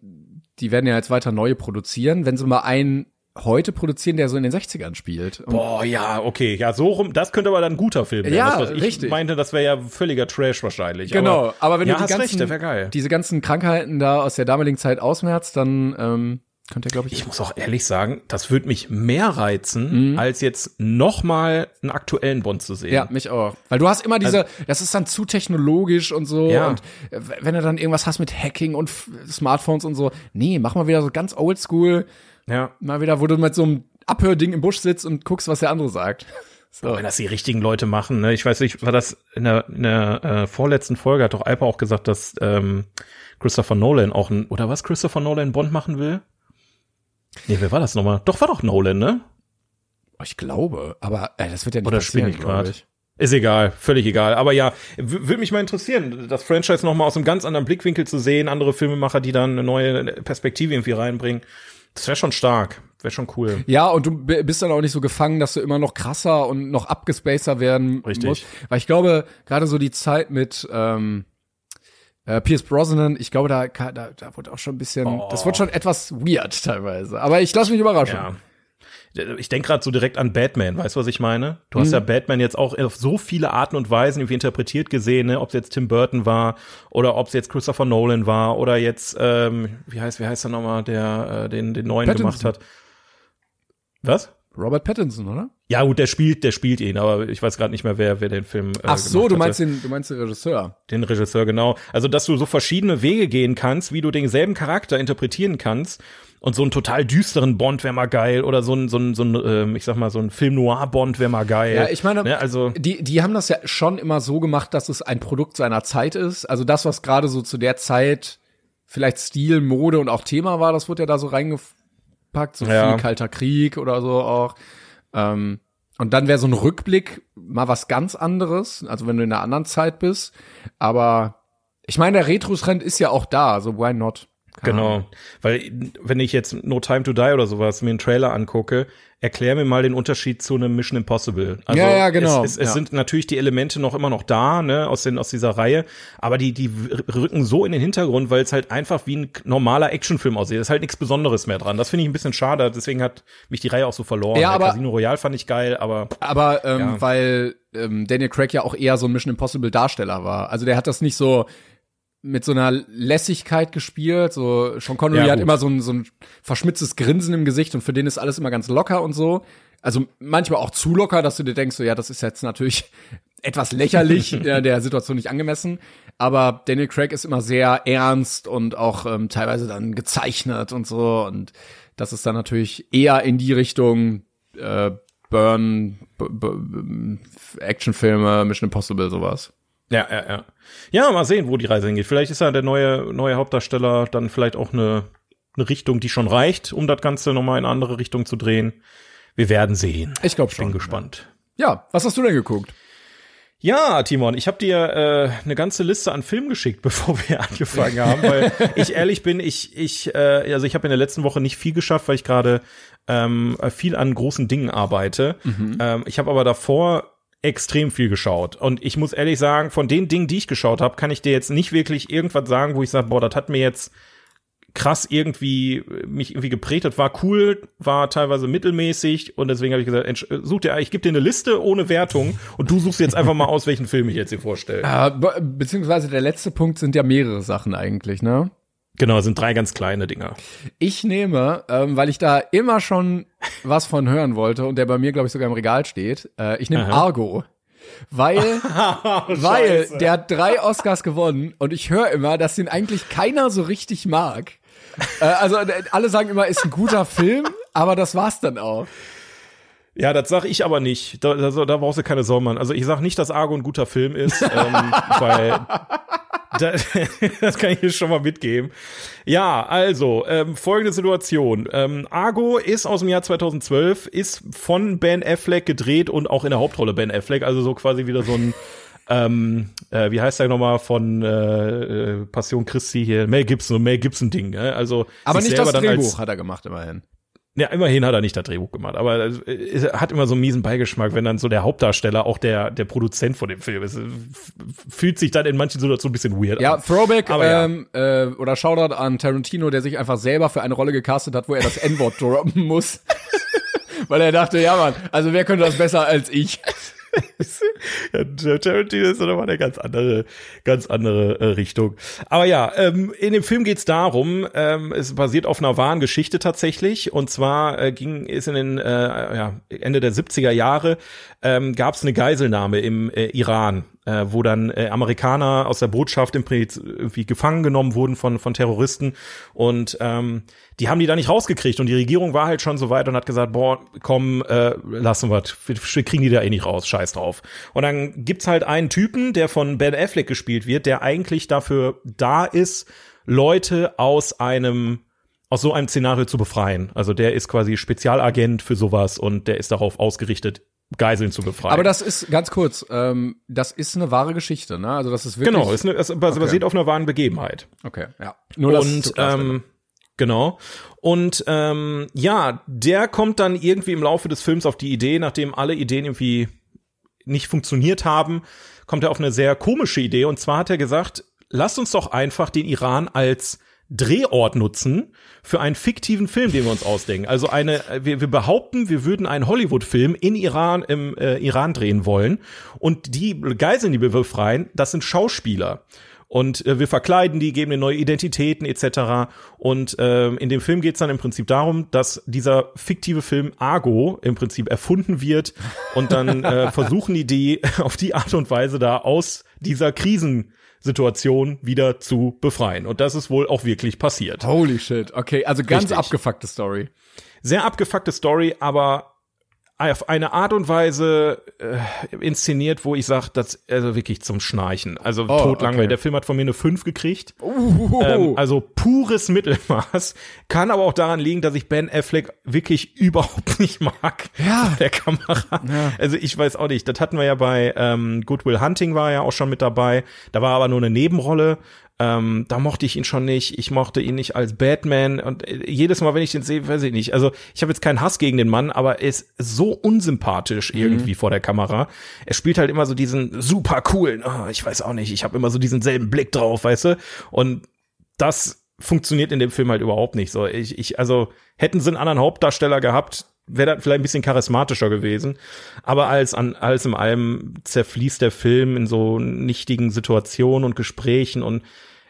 B: die werden ja jetzt weiter neue produzieren, wenn sie mal einen heute produzieren, der so in den 60ern spielt. Und
C: Boah, ja, okay. Ja, so rum, das könnte aber dann ein guter Film werden.
B: Ja,
C: das, ich
B: richtig.
C: meinte, das wäre ja völliger Trash wahrscheinlich.
B: Genau, aber wenn
C: ja,
B: du die ganzen,
C: recht,
B: diese ganzen Krankheiten da aus der damaligen Zeit ausmerzt, dann ähm, könnte er, glaube ich,
C: Ich muss auch ehrlich sagen, das würde mich mehr reizen, als jetzt noch mal einen aktuellen Bond zu sehen.
B: Ja, mich auch. Weil du hast immer diese, das ist dann zu technologisch und so.
C: Also Ja.
B: Und äh, wenn du dann irgendwas hast mit Hacking und Smartphones und so, nee, mach mal wieder so ganz oldschool,
C: ja.
B: mal wieder, wo du mit so einem Abhörding im Busch sitzt und guckst, was der andere sagt. [LAUGHS] So.
C: Wenn das die richtigen Leute machen, ne? Ich weiß nicht, war das in der, in der äh, vorletzten Folge hat doch Alper auch gesagt, dass ähm, Christopher Nolan auch ein, oder was Christopher Nolan Bond machen will? Nee, wer war das nochmal? Doch, war doch Nolan, ne?
B: Ich glaube, aber äh, das wird ja nicht
C: Oder
B: passieren,
C: ich
B: glaub
C: gerade? Ist egal, völlig egal. Aber ja, würde mich mal interessieren, das Franchise noch mal aus einem ganz anderen Blickwinkel zu sehen, andere Filmemacher, die dann eine neue Perspektive irgendwie reinbringen. Das wäre schon stark, wäre schon cool.
B: Ja, und du bist dann auch nicht so gefangen, dass du immer noch krasser und noch abgespacer werden
C: Richtig.
B: musst. Weil ich glaube, gerade so die Zeit mit ähm, äh, Pierce Brosnan, ich glaube, da, da, da wurde auch schon ein bisschen, das wird schon etwas weird teilweise. Aber ich lasse mich überraschen.
C: Ja. Ich denke gerade so direkt an Batman, weißt du, was ich meine? Du hast ja Batman jetzt auch auf so viele Arten und Weisen irgendwie interpretiert gesehen, ne? ob es jetzt Tim Burton war oder ob es jetzt Christopher Nolan war oder jetzt, ähm, wie heißt, wie heißt er nochmal, der äh, den, den neuen
B: Pattinson.
C: gemacht hat. Was?
B: Robert Pattinson, oder?
C: Ja, gut, der spielt, der spielt ihn, aber ich weiß gerade nicht mehr, wer, wer den Film. Äh,
B: Ach so, du
C: hatte.
B: meinst den, du meinst den Regisseur.
C: Den Regisseur, genau. Also, dass du so verschiedene Wege gehen kannst, wie du denselben Charakter interpretieren kannst. Und so einen total düsteren Bond wäre mal geil. Oder so ein, so ein, so ein ähm, ich sag mal, so ein Film-Noir-Bond wäre mal geil.
B: Ja, ich meine,
C: Ne, also,
B: die, die haben das ja schon immer so gemacht, dass es ein Produkt seiner Zeit ist. Also das, was gerade so zu der Zeit vielleicht Stil, Mode und auch Thema war, das wurde ja da so reingepackt, so
C: Ja.
B: viel Kalter Krieg oder so auch. Ähm, und dann wäre so ein Rückblick mal was ganz anderes, also wenn du in einer anderen Zeit bist. Aber ich meine, der Retro-Trend ist ja auch da, so why not? Keine
C: genau.
B: Ahnung.
C: Weil, wenn ich jetzt No Time to Die oder sowas mir einen Trailer angucke, erklär mir mal den Unterschied zu einem Mission Impossible. Also,
B: Ja, ja, genau.
C: Es, es, es
B: Ja.
C: sind natürlich die Elemente noch immer noch da, ne, aus den, aus dieser Reihe. Aber die, die rücken so in den Hintergrund, weil es halt einfach wie ein normaler Actionfilm aussieht. Es ist halt nichts Besonderes mehr dran. Das finde ich ein bisschen schade. Deswegen hat mich die Reihe auch so verloren.
B: Ja,
C: Der
B: aber-
C: Casino Royale fand ich geil, aber
B: Aber ähm,
C: Ja.
B: weil ähm, Daniel Craig ja auch eher so ein Mission Impossible Darsteller war. Also der hat das nicht so mit so einer Lässigkeit gespielt. So Sean Connery
C: Ja,
B: hat immer so ein, so ein verschmitztes Grinsen im Gesicht und für den ist alles immer ganz locker und so. Also manchmal auch zu locker, dass du dir denkst, so ja, das ist jetzt natürlich [LAUGHS] etwas lächerlich, [LAUGHS] ja, der Situation nicht angemessen. Aber Daniel Craig ist immer sehr ernst und auch ähm, teilweise dann gezeichnet und so. Und das ist dann natürlich eher in die Richtung äh, Burn, B B Actionfilme, Mission Impossible, sowas.
C: Ja, ja, ja. Ja, mal sehen, wo die Reise hingeht. Vielleicht ist ja der neue, neue Hauptdarsteller dann vielleicht auch eine, eine Richtung, die schon reicht, um das Ganze nochmal in eine andere Richtung zu drehen. Wir werden sehen.
B: Ich glaube schon.
C: Bin gespannt.
B: Ja, was hast du denn geguckt?
C: Ja, Timon, ich habe dir äh, eine ganze Liste an Filmen geschickt, [LAUGHS] bevor wir angefangen [LAUGHS] haben, weil ich ehrlich bin, ich ich äh, also ich habe in der letzten Woche nicht viel geschafft, weil ich gerade ähm, viel an großen Dingen arbeite. Ähm, ich habe aber davor extrem viel geschaut und ich muss ehrlich sagen, von den Dingen, die ich geschaut habe, kann ich dir jetzt nicht wirklich irgendwas sagen, wo ich sage, boah, das hat mir jetzt krass irgendwie äh, mich irgendwie geprägt hat, war cool, war teilweise mittelmäßig und deswegen habe ich gesagt, äh, such dir, ich gebe dir eine Liste ohne Wertung und du suchst jetzt einfach mal aus, [LAUGHS] welchen Film ich jetzt hier vorstelle.
B: Äh, be beziehungsweise der letzte Punkt sind ja mehrere Sachen eigentlich, ne?
C: Genau, sind drei ganz kleine Dinger.
B: Ich nehme, ähm, weil ich da immer schon was von hören wollte und der bei mir, glaube ich, sogar im Regal steht, äh, ich nehme
C: Aha.
B: Argo. Weil, [LAUGHS] weil der hat drei Oscars gewonnen und ich höre immer, dass den eigentlich keiner so richtig mag. Äh, also äh, alle sagen immer, ist ein guter Film, aber das war's dann auch.
C: Ja, das sag ich aber nicht. Da, da, da brauchst du keine Sorgen. Also ich sag nicht, dass Argo ein guter Film ist, ähm, [LAUGHS] weil da, [LAUGHS] das kann ich dir schon mal mitgeben. Ja, also ähm, folgende Situation. Ähm, Argo ist aus dem Jahr 2012, ist von Ben Affleck gedreht und auch in der Hauptrolle Ben Affleck, also so quasi wieder so ein [LAUGHS] ähm, äh, wie heißt der nochmal von äh, äh, Passion Christi hier, Mel Gibson und Mel Gibson Ding, ne? Also
B: Aber nicht das Drehbuch
C: als,
B: hat er gemacht, immerhin.
C: Ja, immerhin hat er nicht das Drehbuch gemacht, aber es hat immer so einen miesen Beigeschmack, wenn dann so der Hauptdarsteller auch der der Produzent von dem Film ist. Fühlt sich dann in manchen Situationen ein bisschen weird
B: Ja,
C: an.
B: Throwback
C: Aber ja.
B: ähm, äh, oder Shoutout an Tarantino, der sich einfach selber für eine Rolle gecastet hat, wo er das N-Wort droppen [LAUGHS] muss. [LAUGHS] Weil er dachte, ja Mann, also wer könnte das besser als ich? [LAUGHS]
C: Ja, Tar- Tarantino ist nochmal eine ganz andere, ganz andere äh, Richtung. Aber ja, ähm, in dem Film geht's darum, ähm, es basiert auf einer wahren Geschichte tatsächlich. Und zwar äh, ging es in den äh, ja, Ende der 70er Jahre ähm, gab es eine Geiselnahme im äh, Iran, äh, wo dann äh, Amerikaner aus der Botschaft im irgendwie gefangen genommen wurden von von Terroristen und ähm, die haben die da nicht rausgekriegt und die Regierung war halt schon so weit und hat gesagt, boah, komm, äh, lassen wir, wir wir kriegen die da eh nicht raus, scheiß drauf. Und dann gibt's halt einen Typen, der von Ben Affleck gespielt wird, der eigentlich dafür da ist, Leute aus einem aus so einem Szenario zu befreien. Also der ist quasi Spezialagent für sowas und der ist darauf ausgerichtet, Geiseln zu befreien.
B: Aber das ist ganz kurz, ähm, das ist eine wahre Geschichte, ne? Also das ist wirklich
C: genau, ist eine, es basiert auf einer wahren Begebenheit.
B: Okay, ja. Nur das
C: und ähm, genau. Und ähm, ja, der kommt dann irgendwie im Laufe des Films auf die Idee, nachdem alle Ideen irgendwie nicht funktioniert haben, kommt er auf eine sehr komische Idee. Und zwar hat er gesagt, lasst uns doch einfach den Iran als Drehort nutzen für einen fiktiven Film, den wir uns ausdenken. Also eine, wir, wir behaupten, wir würden einen Hollywood-Film in Iran, im äh, Iran drehen wollen. Und die Geiseln, die wir befreien, das sind Schauspieler. Und äh, wir verkleiden die, geben ihnen neue Identitäten etc. Und ähm, in dem Film geht es dann im Prinzip darum, dass dieser fiktive Film Argo im Prinzip erfunden wird und dann äh, [LAUGHS] versuchen die die auf die Art und Weise da aus dieser Krisensituation wieder zu befreien. Und das ist wohl auch wirklich passiert.
B: Holy shit. Okay, also ganz
C: Richtig.
B: abgefuckte Story.
C: Sehr abgefuckte Story, aber auf eine Art und Weise äh, inszeniert, wo ich sage, das also wirklich zum Schnarchen. Also
B: Oh,
C: totlangweilig.
B: okay.
C: Der Film hat von mir eine 5 gekriegt.
B: Uh,
C: Ähm, also pures Mittelmaß. Kann aber auch daran liegen, dass ich Ben Affleck wirklich [LAUGHS] überhaupt nicht mag.
B: Ja.
C: Der Kamera. Also ich weiß auch nicht. Das hatten wir ja bei ähm, Goodwill Hunting war ja auch schon mit dabei. Da war aber nur eine Nebenrolle. Ähm, da mochte ich ihn schon nicht. Ich mochte ihn nicht als Batman. Und äh, jedes Mal, wenn ich den sehe, weiß ich nicht. Also ich habe jetzt keinen Hass gegen den Mann, aber er ist so unsympathisch irgendwie vor der Kamera. Er spielt halt immer so diesen super coolen. Oh, ich weiß auch nicht. Ich habe immer so diesen selben Blick drauf, weißt du? Und das funktioniert in dem Film halt überhaupt nicht so. Ich, ich, also hätten sie einen anderen Hauptdarsteller gehabt, wäre das vielleicht ein bisschen charismatischer gewesen. Aber als an alles in allem zerfließt der Film in so nichtigen Situationen und Gesprächen und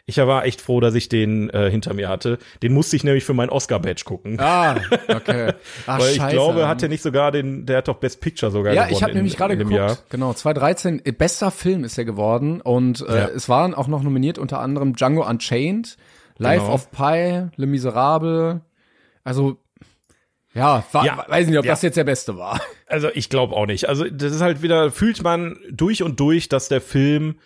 C: ich war echt froh, dass ich den äh, hinter mir hatte. Den musste ich nämlich für mein Oscar-Badge gucken.
B: Ah, okay. [LAUGHS] Ach,
C: Weil ich
B: scheiße.
C: glaube, hat er nicht sogar den, der hat doch Best Picture sogar
B: Ja,
C: gewonnen.
B: ich habe nämlich gerade geguckt.
C: Jahr.
B: Genau, 2013 äh, bester Film ist er geworden und äh,
C: Ja.
B: es waren auch noch nominiert unter anderem Django Unchained, Life
C: Genau.
B: of Pi, Le Miserable. Also ja, war,
C: Ja.
B: weiß nicht, ob
C: Ja.
B: das jetzt der beste war.
C: Also ich glaube auch nicht. Also das ist halt wieder, fühlt man durch und durch, dass der Film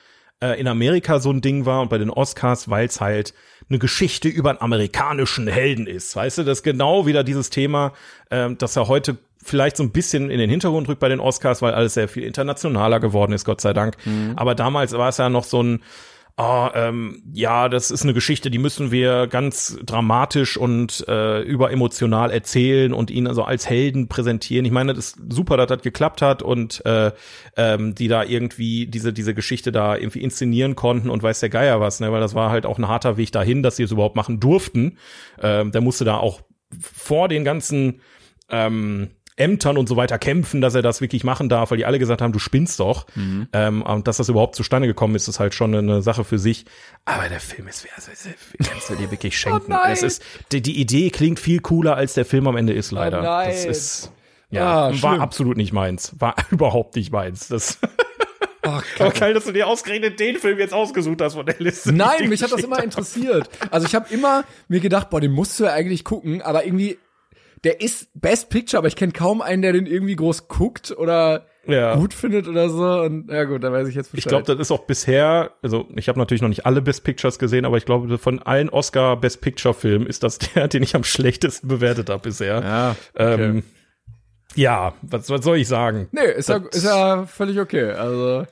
C: äh, in Amerika so ein Ding war und bei den Oscars, weil es halt eine Geschichte über einen amerikanischen Helden ist. Weißt du, das ist genau wieder dieses Thema, ähm, dass er heute vielleicht so ein bisschen in den Hintergrund rückt bei den Oscars, weil alles sehr viel internationaler geworden ist, Gott sei Dank. Aber damals war es ja noch so ein Ah, ähm, ja, das ist eine Geschichte, die müssen wir ganz dramatisch und äh, überemotional erzählen und ihn also als Helden präsentieren. Ich meine, das ist super, dass das geklappt hat und äh, ähm, die da irgendwie diese diese Geschichte da irgendwie inszenieren konnten und weiß der Geier was, ne? Weil das war halt auch ein harter Weg dahin, dass sie es überhaupt machen durften. Ähm, der musste da auch vor den ganzen ähm, Ämtern und so weiter kämpfen, dass er das wirklich machen darf, weil die alle gesagt haben, du spinnst doch. Ähm, und dass das überhaupt zustande gekommen ist, ist halt schon eine Sache für sich. Aber der Film ist, also, kannst du dir wirklich [LAUGHS] schenken.
B: nein.
C: es ist, die, die Idee klingt viel cooler, als der Film am Ende ist, leider.
B: nein.
C: Das ist, ja,
B: Ah,
C: war
B: schlimm.
C: absolut nicht meins. War [LAUGHS] überhaupt nicht meins. Das,
B: Ach, [LAUGHS]
C: aber geil, dass du dir ausgerechnet den Film jetzt ausgesucht hast von der Liste.
B: Nein, mich hat das immer interessiert. Also ich habe immer mir gedacht, boah, den musst du ja eigentlich gucken, aber irgendwie, der ist Best Picture, aber ich kenne kaum einen, der den irgendwie groß guckt oder
C: Ja.
B: gut findet oder so. Und ja gut, da weiß ich jetzt Bescheid.
C: Ich glaube, das ist auch bisher, also ich habe natürlich noch nicht alle Best Pictures gesehen, aber ich glaube, von allen Oscar Best Picture Filmen ist das [LAUGHS] der, den ich am schlechtesten bewertet habe bisher.
B: ja, okay.
C: ähm, ja was, was soll ich sagen?
B: Nee, ist ja,
C: Das-
B: ist ja völlig okay. Also,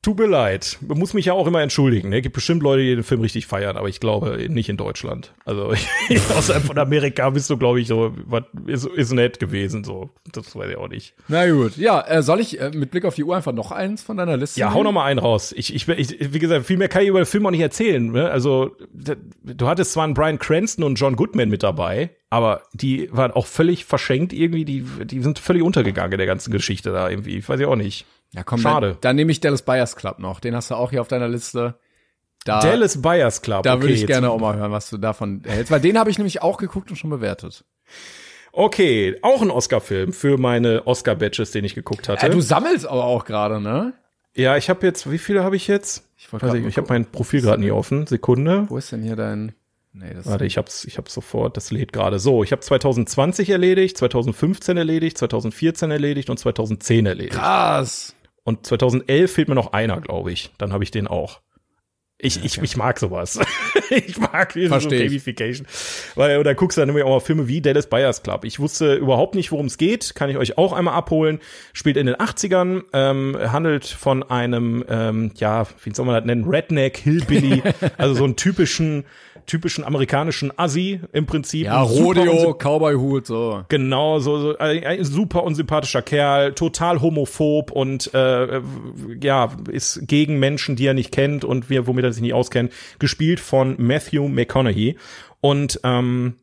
C: Tut mir leid. Man muss mich ja auch immer entschuldigen. Es gibt bestimmt Leute, die den Film richtig feiern, aber ich glaube nicht in Deutschland. Also [LAUGHS] außerhalb von Amerika bist du, glaube ich, so, was ist, ist nett gewesen. So, das weiß ich auch nicht.
B: Na gut, ja, äh, soll ich äh, mit Blick auf die Uhr einfach noch eins von deiner Liste?
C: Ja, hau noch mal einen raus. Ich, ich, ich, wie gesagt, viel mehr kann ich über den Film auch nicht erzählen. Ne? Also, du hattest zwar einen Brian Cranston und John Goodman mit dabei, aber die waren auch völlig verschenkt irgendwie. Die, die sind völlig untergegangen in der ganzen Geschichte da irgendwie. Ich weiß ich auch nicht.
B: Ja, komm,
C: Schade.
B: Dann, dann nehme ich Dallas Buyers Club noch. Den hast du auch hier auf deiner Liste. Da,
C: Dallas Buyers Club.
B: da
C: okay,
B: würde ich gerne auch mal hören, was du davon hältst. Weil den habe ich nämlich auch geguckt und schon bewertet.
C: Okay, auch ein Oscar-Film für meine Oscar-Badges, den ich geguckt hatte.
B: Ja, du sammelst aber auch gerade, ne?
C: Ja, ich habe jetzt, wie viele habe ich jetzt?
B: Ich
C: Weiß ich, ich habe mein Profil gerade nie offen. Sekunde.
B: Wo ist denn hier dein? Nee, das
C: Warte, ich hab's, ich hab's sofort, das lädt gerade. So, ich habe 2020 erledigt, 2015 erledigt, 2014 erledigt und 2010 erledigt.
B: krass.
C: Und 2011 fehlt mir noch einer, glaube ich. Dann habe ich den auch. Ich, ich, ich mag sowas. [LAUGHS] ich mag diese so. Gamification. Weil, oder guckst du dann nämlich auch mal Filme wie Dallas Buyers Club. Ich wusste überhaupt nicht, worum es geht. Kann ich euch auch einmal abholen. Spielt in den 80ern, ähm, handelt von einem, ähm, ja, wie soll man das nennen? Redneck, Hillbilly. [LAUGHS] also so einen typischen, typischen amerikanischen Assi im Prinzip.
B: Ja, Rodeo, Cowboy-Hut, so.
C: Genau, so, so ein, ein super unsympathischer Kerl, total homophob und äh, ja, ist gegen Menschen, die er nicht kennt und wir, womit er sich nicht auskennt, gespielt von Matthew McConaughey. Und ähm,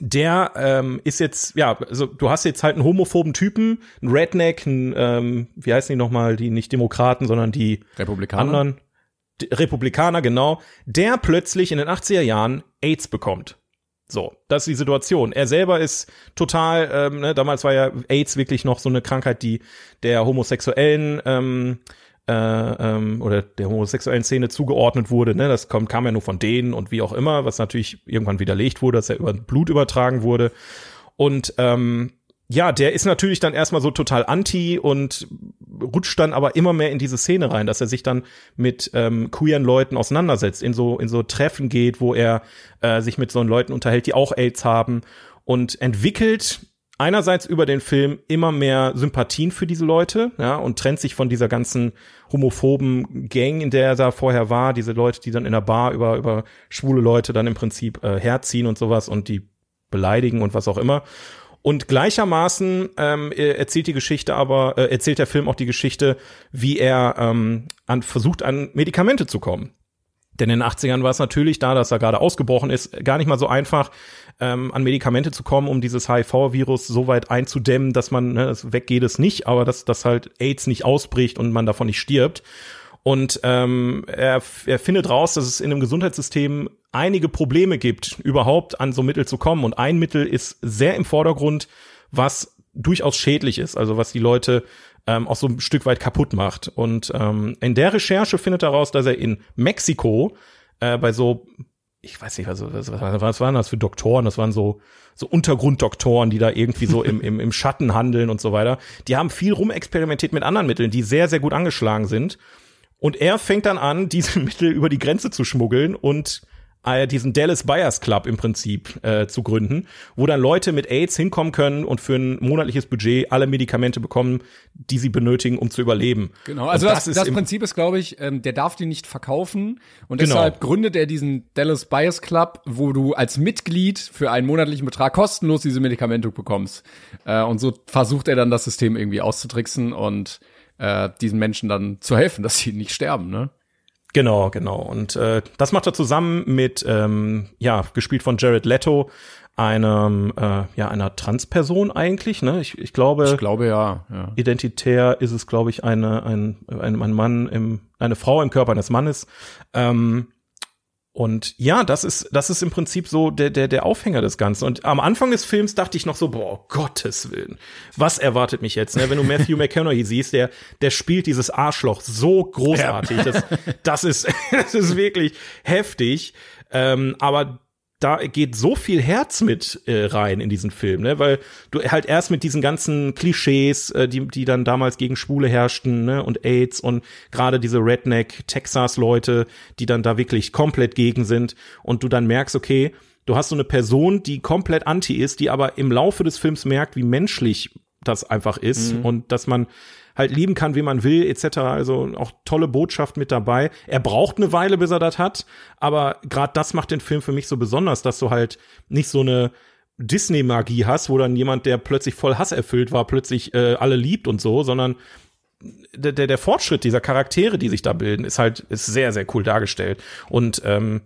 C: der ähm, ist jetzt, ja, also du hast jetzt halt einen homophoben Typen, einen Redneck, einen, ähm, wie heißen die nochmal, die nicht Demokraten, sondern die
B: Republikaner.
C: anderen Republikaner, genau, der plötzlich in den 80er Jahren AIDS bekommt. So, das ist die Situation. Er selber ist total, ähm, ne, damals war ja AIDS wirklich noch so eine Krankheit, die der homosexuellen ähm, äh, ähm, oder der homosexuellen Szene zugeordnet wurde. Ne? Das kommt, kam ja nur von denen und wie auch immer, was natürlich irgendwann widerlegt wurde, dass er über Blut übertragen wurde. Und ähm, ja, der ist natürlich dann erstmal so total anti und rutscht dann aber immer mehr in diese Szene rein, dass er sich dann mit ähm, queeren Leuten auseinandersetzt, in so in so Treffen geht, wo er äh, sich mit so Leuten unterhält, die auch AIDS haben und entwickelt einerseits über den Film immer mehr Sympathien für diese Leute, ja, und trennt sich von dieser ganzen homophoben Gang, in der er da vorher war, diese Leute, die dann in der Bar über über schwule Leute dann im Prinzip äh, herziehen und sowas und die beleidigen und was auch immer. Und gleichermaßen ähm, er- erzählt die Geschichte aber, äh, erzählt der Film auch die Geschichte, wie er ähm, an, versucht, an Medikamente zu kommen. Denn in den 80ern war es natürlich da, dass er gerade ausgebrochen ist, gar nicht mal so einfach, ähm, an Medikamente zu kommen, um dieses HIV-Virus so weit einzudämmen, dass man, ne, das weg geht es nicht, aber dass, dass halt AIDS nicht ausbricht und man davon nicht stirbt. Und ähm, er, er findet raus, dass es in einem Gesundheitssystem einige Probleme gibt, überhaupt an so Mittel zu kommen. Und ein Mittel ist sehr im Vordergrund, was durchaus schädlich ist, also was die Leute ähm, auch so ein Stück weit kaputt macht. Und ähm, in der Recherche findet er raus, dass er in Mexiko äh, bei so, ich weiß nicht, was, was, was, was waren das für Doktoren? Das waren so so Untergrunddoktoren, die da irgendwie so im, [LAUGHS] im, im Schatten handeln und so weiter. Die haben viel rumexperimentiert mit anderen Mitteln, die sehr, sehr gut angeschlagen sind. Und er fängt dann an, diese [LAUGHS] Mittel über die Grenze zu schmuggeln und diesen Dallas Buyers Club im Prinzip äh, zu gründen, wo dann Leute mit AIDS hinkommen können und für ein monatliches Budget alle Medikamente bekommen, die sie benötigen, um zu überleben.
B: Genau, also
C: Und
B: das, das,
C: im-
B: Prinzip ist, glaube ich, ähm, der darf die nicht verkaufen und
C: Genau.
B: deshalb gründet er diesen Dallas Buyers Club, wo du als Mitglied für einen monatlichen Betrag kostenlos diese Medikamente bekommst. Äh, und so versucht er dann das System irgendwie auszutricksen und äh, diesen Menschen dann zu helfen, [LAUGHS] dass sie nicht sterben, ne?
C: Genau, genau. Und äh, das macht er zusammen mit, ähm, ja, gespielt von Jared Leto, einem, äh, ja, einer Transperson eigentlich, ne? Ich, ich glaube,
B: Ich glaube ja, ja.
C: identitär ist es, glaube ich, eine, ein, ein, ein Mann im, eine Frau im Körper eines Mannes. Ähm, und ja, das ist, das ist im Prinzip so der, der, der Aufhänger des Ganzen. Und am Anfang des Films dachte ich noch so, boah, Gottes Willen, was erwartet mich jetzt? Ne? Wenn du Matthew [LAUGHS] McConaughey siehst, der, der spielt dieses Arschloch so großartig. Das, das ist, [LAUGHS] das ist wirklich heftig. Ähm, aber da geht so viel Herz mit äh, rein in diesen Film, ne? Weil du halt erst mit diesen ganzen Klischees, äh, die, die dann damals gegen Schwule herrschten, ne? Und AIDS und gerade diese Redneck-Texas-Leute, die dann da wirklich komplett gegen sind und du dann merkst, okay, du hast so eine Person, die komplett anti ist, die aber im Laufe des Films merkt, wie menschlich das einfach ist und dass man halt lieben kann, wie man will, etc. Also auch tolle Botschaft mit dabei. Er braucht eine Weile, bis er das hat, aber gerade das macht den Film für mich so besonders, dass du halt nicht so eine Disney-Magie hast, wo dann jemand, der plötzlich voll Hass erfüllt war, plötzlich äh, alle liebt und so, sondern der, der, der Fortschritt dieser Charaktere, die sich da bilden, ist halt ist sehr, sehr cool dargestellt. Und ähm,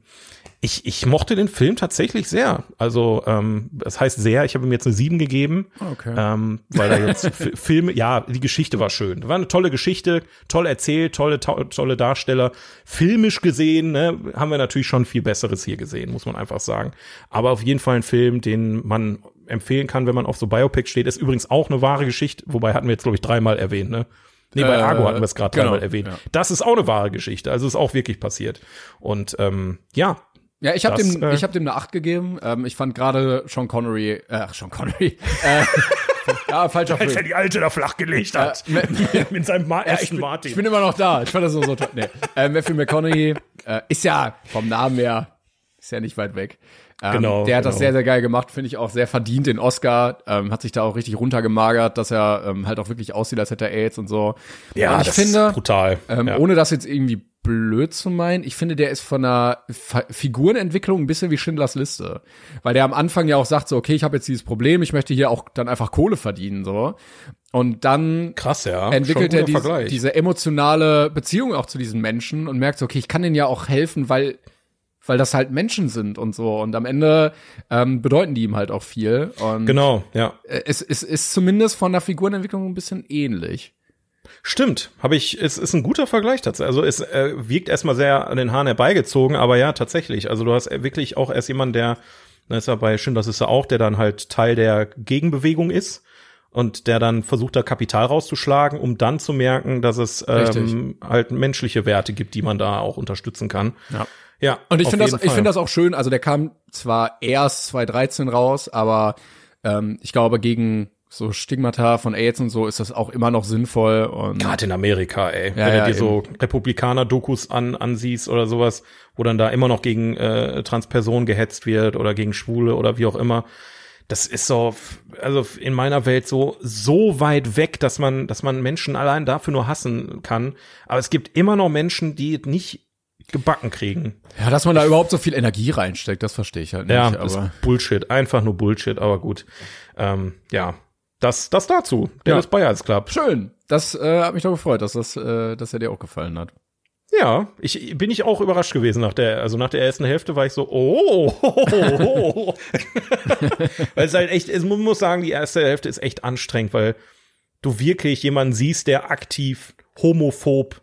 C: ich, ich mochte den Film tatsächlich sehr. Also, ähm, das heißt sehr, ich habe ihm jetzt eine 7 gegeben.
B: Okay.
C: Ähm, weil da jetzt [LAUGHS] Filme, ja, die Geschichte war schön. War eine tolle Geschichte, toll erzählt, tolle, to tolle Darsteller. Filmisch gesehen, ne, haben wir natürlich schon viel Besseres hier gesehen, muss man einfach sagen. Aber auf jeden Fall ein Film, den man empfehlen kann, wenn man auf so Biopics steht. Ist übrigens auch eine wahre Geschichte, wobei hatten wir jetzt, glaube ich, dreimal erwähnt, ne? Nee, bei
B: Äh,
C: Argo hatten wir es gerade
B: genau,
C: dreimal erwähnt.
B: ja.
C: Das ist auch eine wahre Geschichte. Also ist auch wirklich passiert. Und ähm, ja,
B: Ja, ich habe dem,
C: äh,
B: ich hab dem eine 8 gegeben. Ähm, ich fand gerade Sean Connery, äh, ach, Sean Connery. Äh, [LAUGHS] ja, falscher
C: als er
B: Film.
C: die Alte da flachgelegt hat.
B: Äh, [LAUGHS]
C: Mit seinem Ma
B: Ja, ich, bin,
C: Martin.
B: ich bin immer noch da. Ich fand das nur so toll. Nee. Äh, Matthew McConaughey äh, ist ja vom Namen her, ist ja nicht weit weg. Ähm,
C: Genau,
B: Der hat das
C: genau.
B: sehr, sehr geil gemacht. Finde ich auch sehr verdient, den Oscar. Ähm, hat sich da auch richtig runtergemagert, dass er ähm, halt auch wirklich aussieht, als hätte er AIDS und so.
C: ja,
B: und ich
C: das
B: finde,
C: ist brutal.
B: ähm,
C: ja.
B: ohne das jetzt irgendwie blöd zu meinen, ich finde, der ist von der Fa Figurenentwicklung ein bisschen wie Schindlers Liste. Weil der am Anfang ja auch sagt so, okay, ich habe jetzt dieses Problem, ich möchte hier auch dann einfach Kohle verdienen, so. Und dann
C: Krass, ja.
B: entwickelt er diese, diese emotionale Beziehung auch zu diesen Menschen und merkt so, okay, ich kann denen ja auch helfen, weil weil das halt Menschen sind und so. Und am Ende ähm, bedeuten die ihm halt auch viel. Und
C: Genau, ja.
B: äh, es, es ist zumindest von der Figurenentwicklung ein bisschen ähnlich.
C: Stimmt, habe ich, es ist ein guter Vergleich dazu. Also es äh, wirkt erstmal sehr an den Haaren herbeigezogen, aber ja, tatsächlich. Also du hast wirklich auch erst jemanden, der, da ist ja bei Schindlers ist er auch, der dann halt Teil der Gegenbewegung ist und der dann versucht, da Kapital rauszuschlagen, um dann zu merken, dass es ähm, halt menschliche Werte gibt, die man da auch unterstützen kann.
B: Ja.
C: Ja,
B: Und ich finde das,
C: jeden
B: ich
C: Fall.
B: finde das auch schön. Also der kam zwar erst 2013 raus, aber ähm, ich glaube gegen so Stigmata von AIDS und so ist das auch immer noch sinnvoll. Und
C: Gerade in Amerika, ey.
B: Ja,
C: Wenn du
B: ja,
C: dir so Republikaner-Dokus an, ansiehst oder sowas, wo dann da immer noch gegen äh, Transpersonen gehetzt wird oder gegen Schwule oder wie auch immer. Das ist so, also in meiner Welt so, so weit weg, dass man, dass man Menschen allein dafür nur hassen kann. Aber es gibt immer noch Menschen, die es nicht gebacken kriegen.
B: ja, dass man da überhaupt so viel Energie reinsteckt, das verstehe ich halt nicht.
C: Ja, ist Bullshit. Einfach nur Bullshit, aber gut. Ähm, ja, das, das dazu. Der
B: Ja.
C: ist Bayerns Club.
B: schön. Das äh, hat mich doch gefreut, dass das, äh, dass er dir auch gefallen hat.
C: Ja, ich bin ich auch überrascht gewesen nach der, also nach der ersten Hälfte war ich so, oh, oh. [LAUGHS] weil es halt echt, es, muss sagen, die erste Hälfte ist echt anstrengend, weil du wirklich jemanden siehst, der aktiv homophob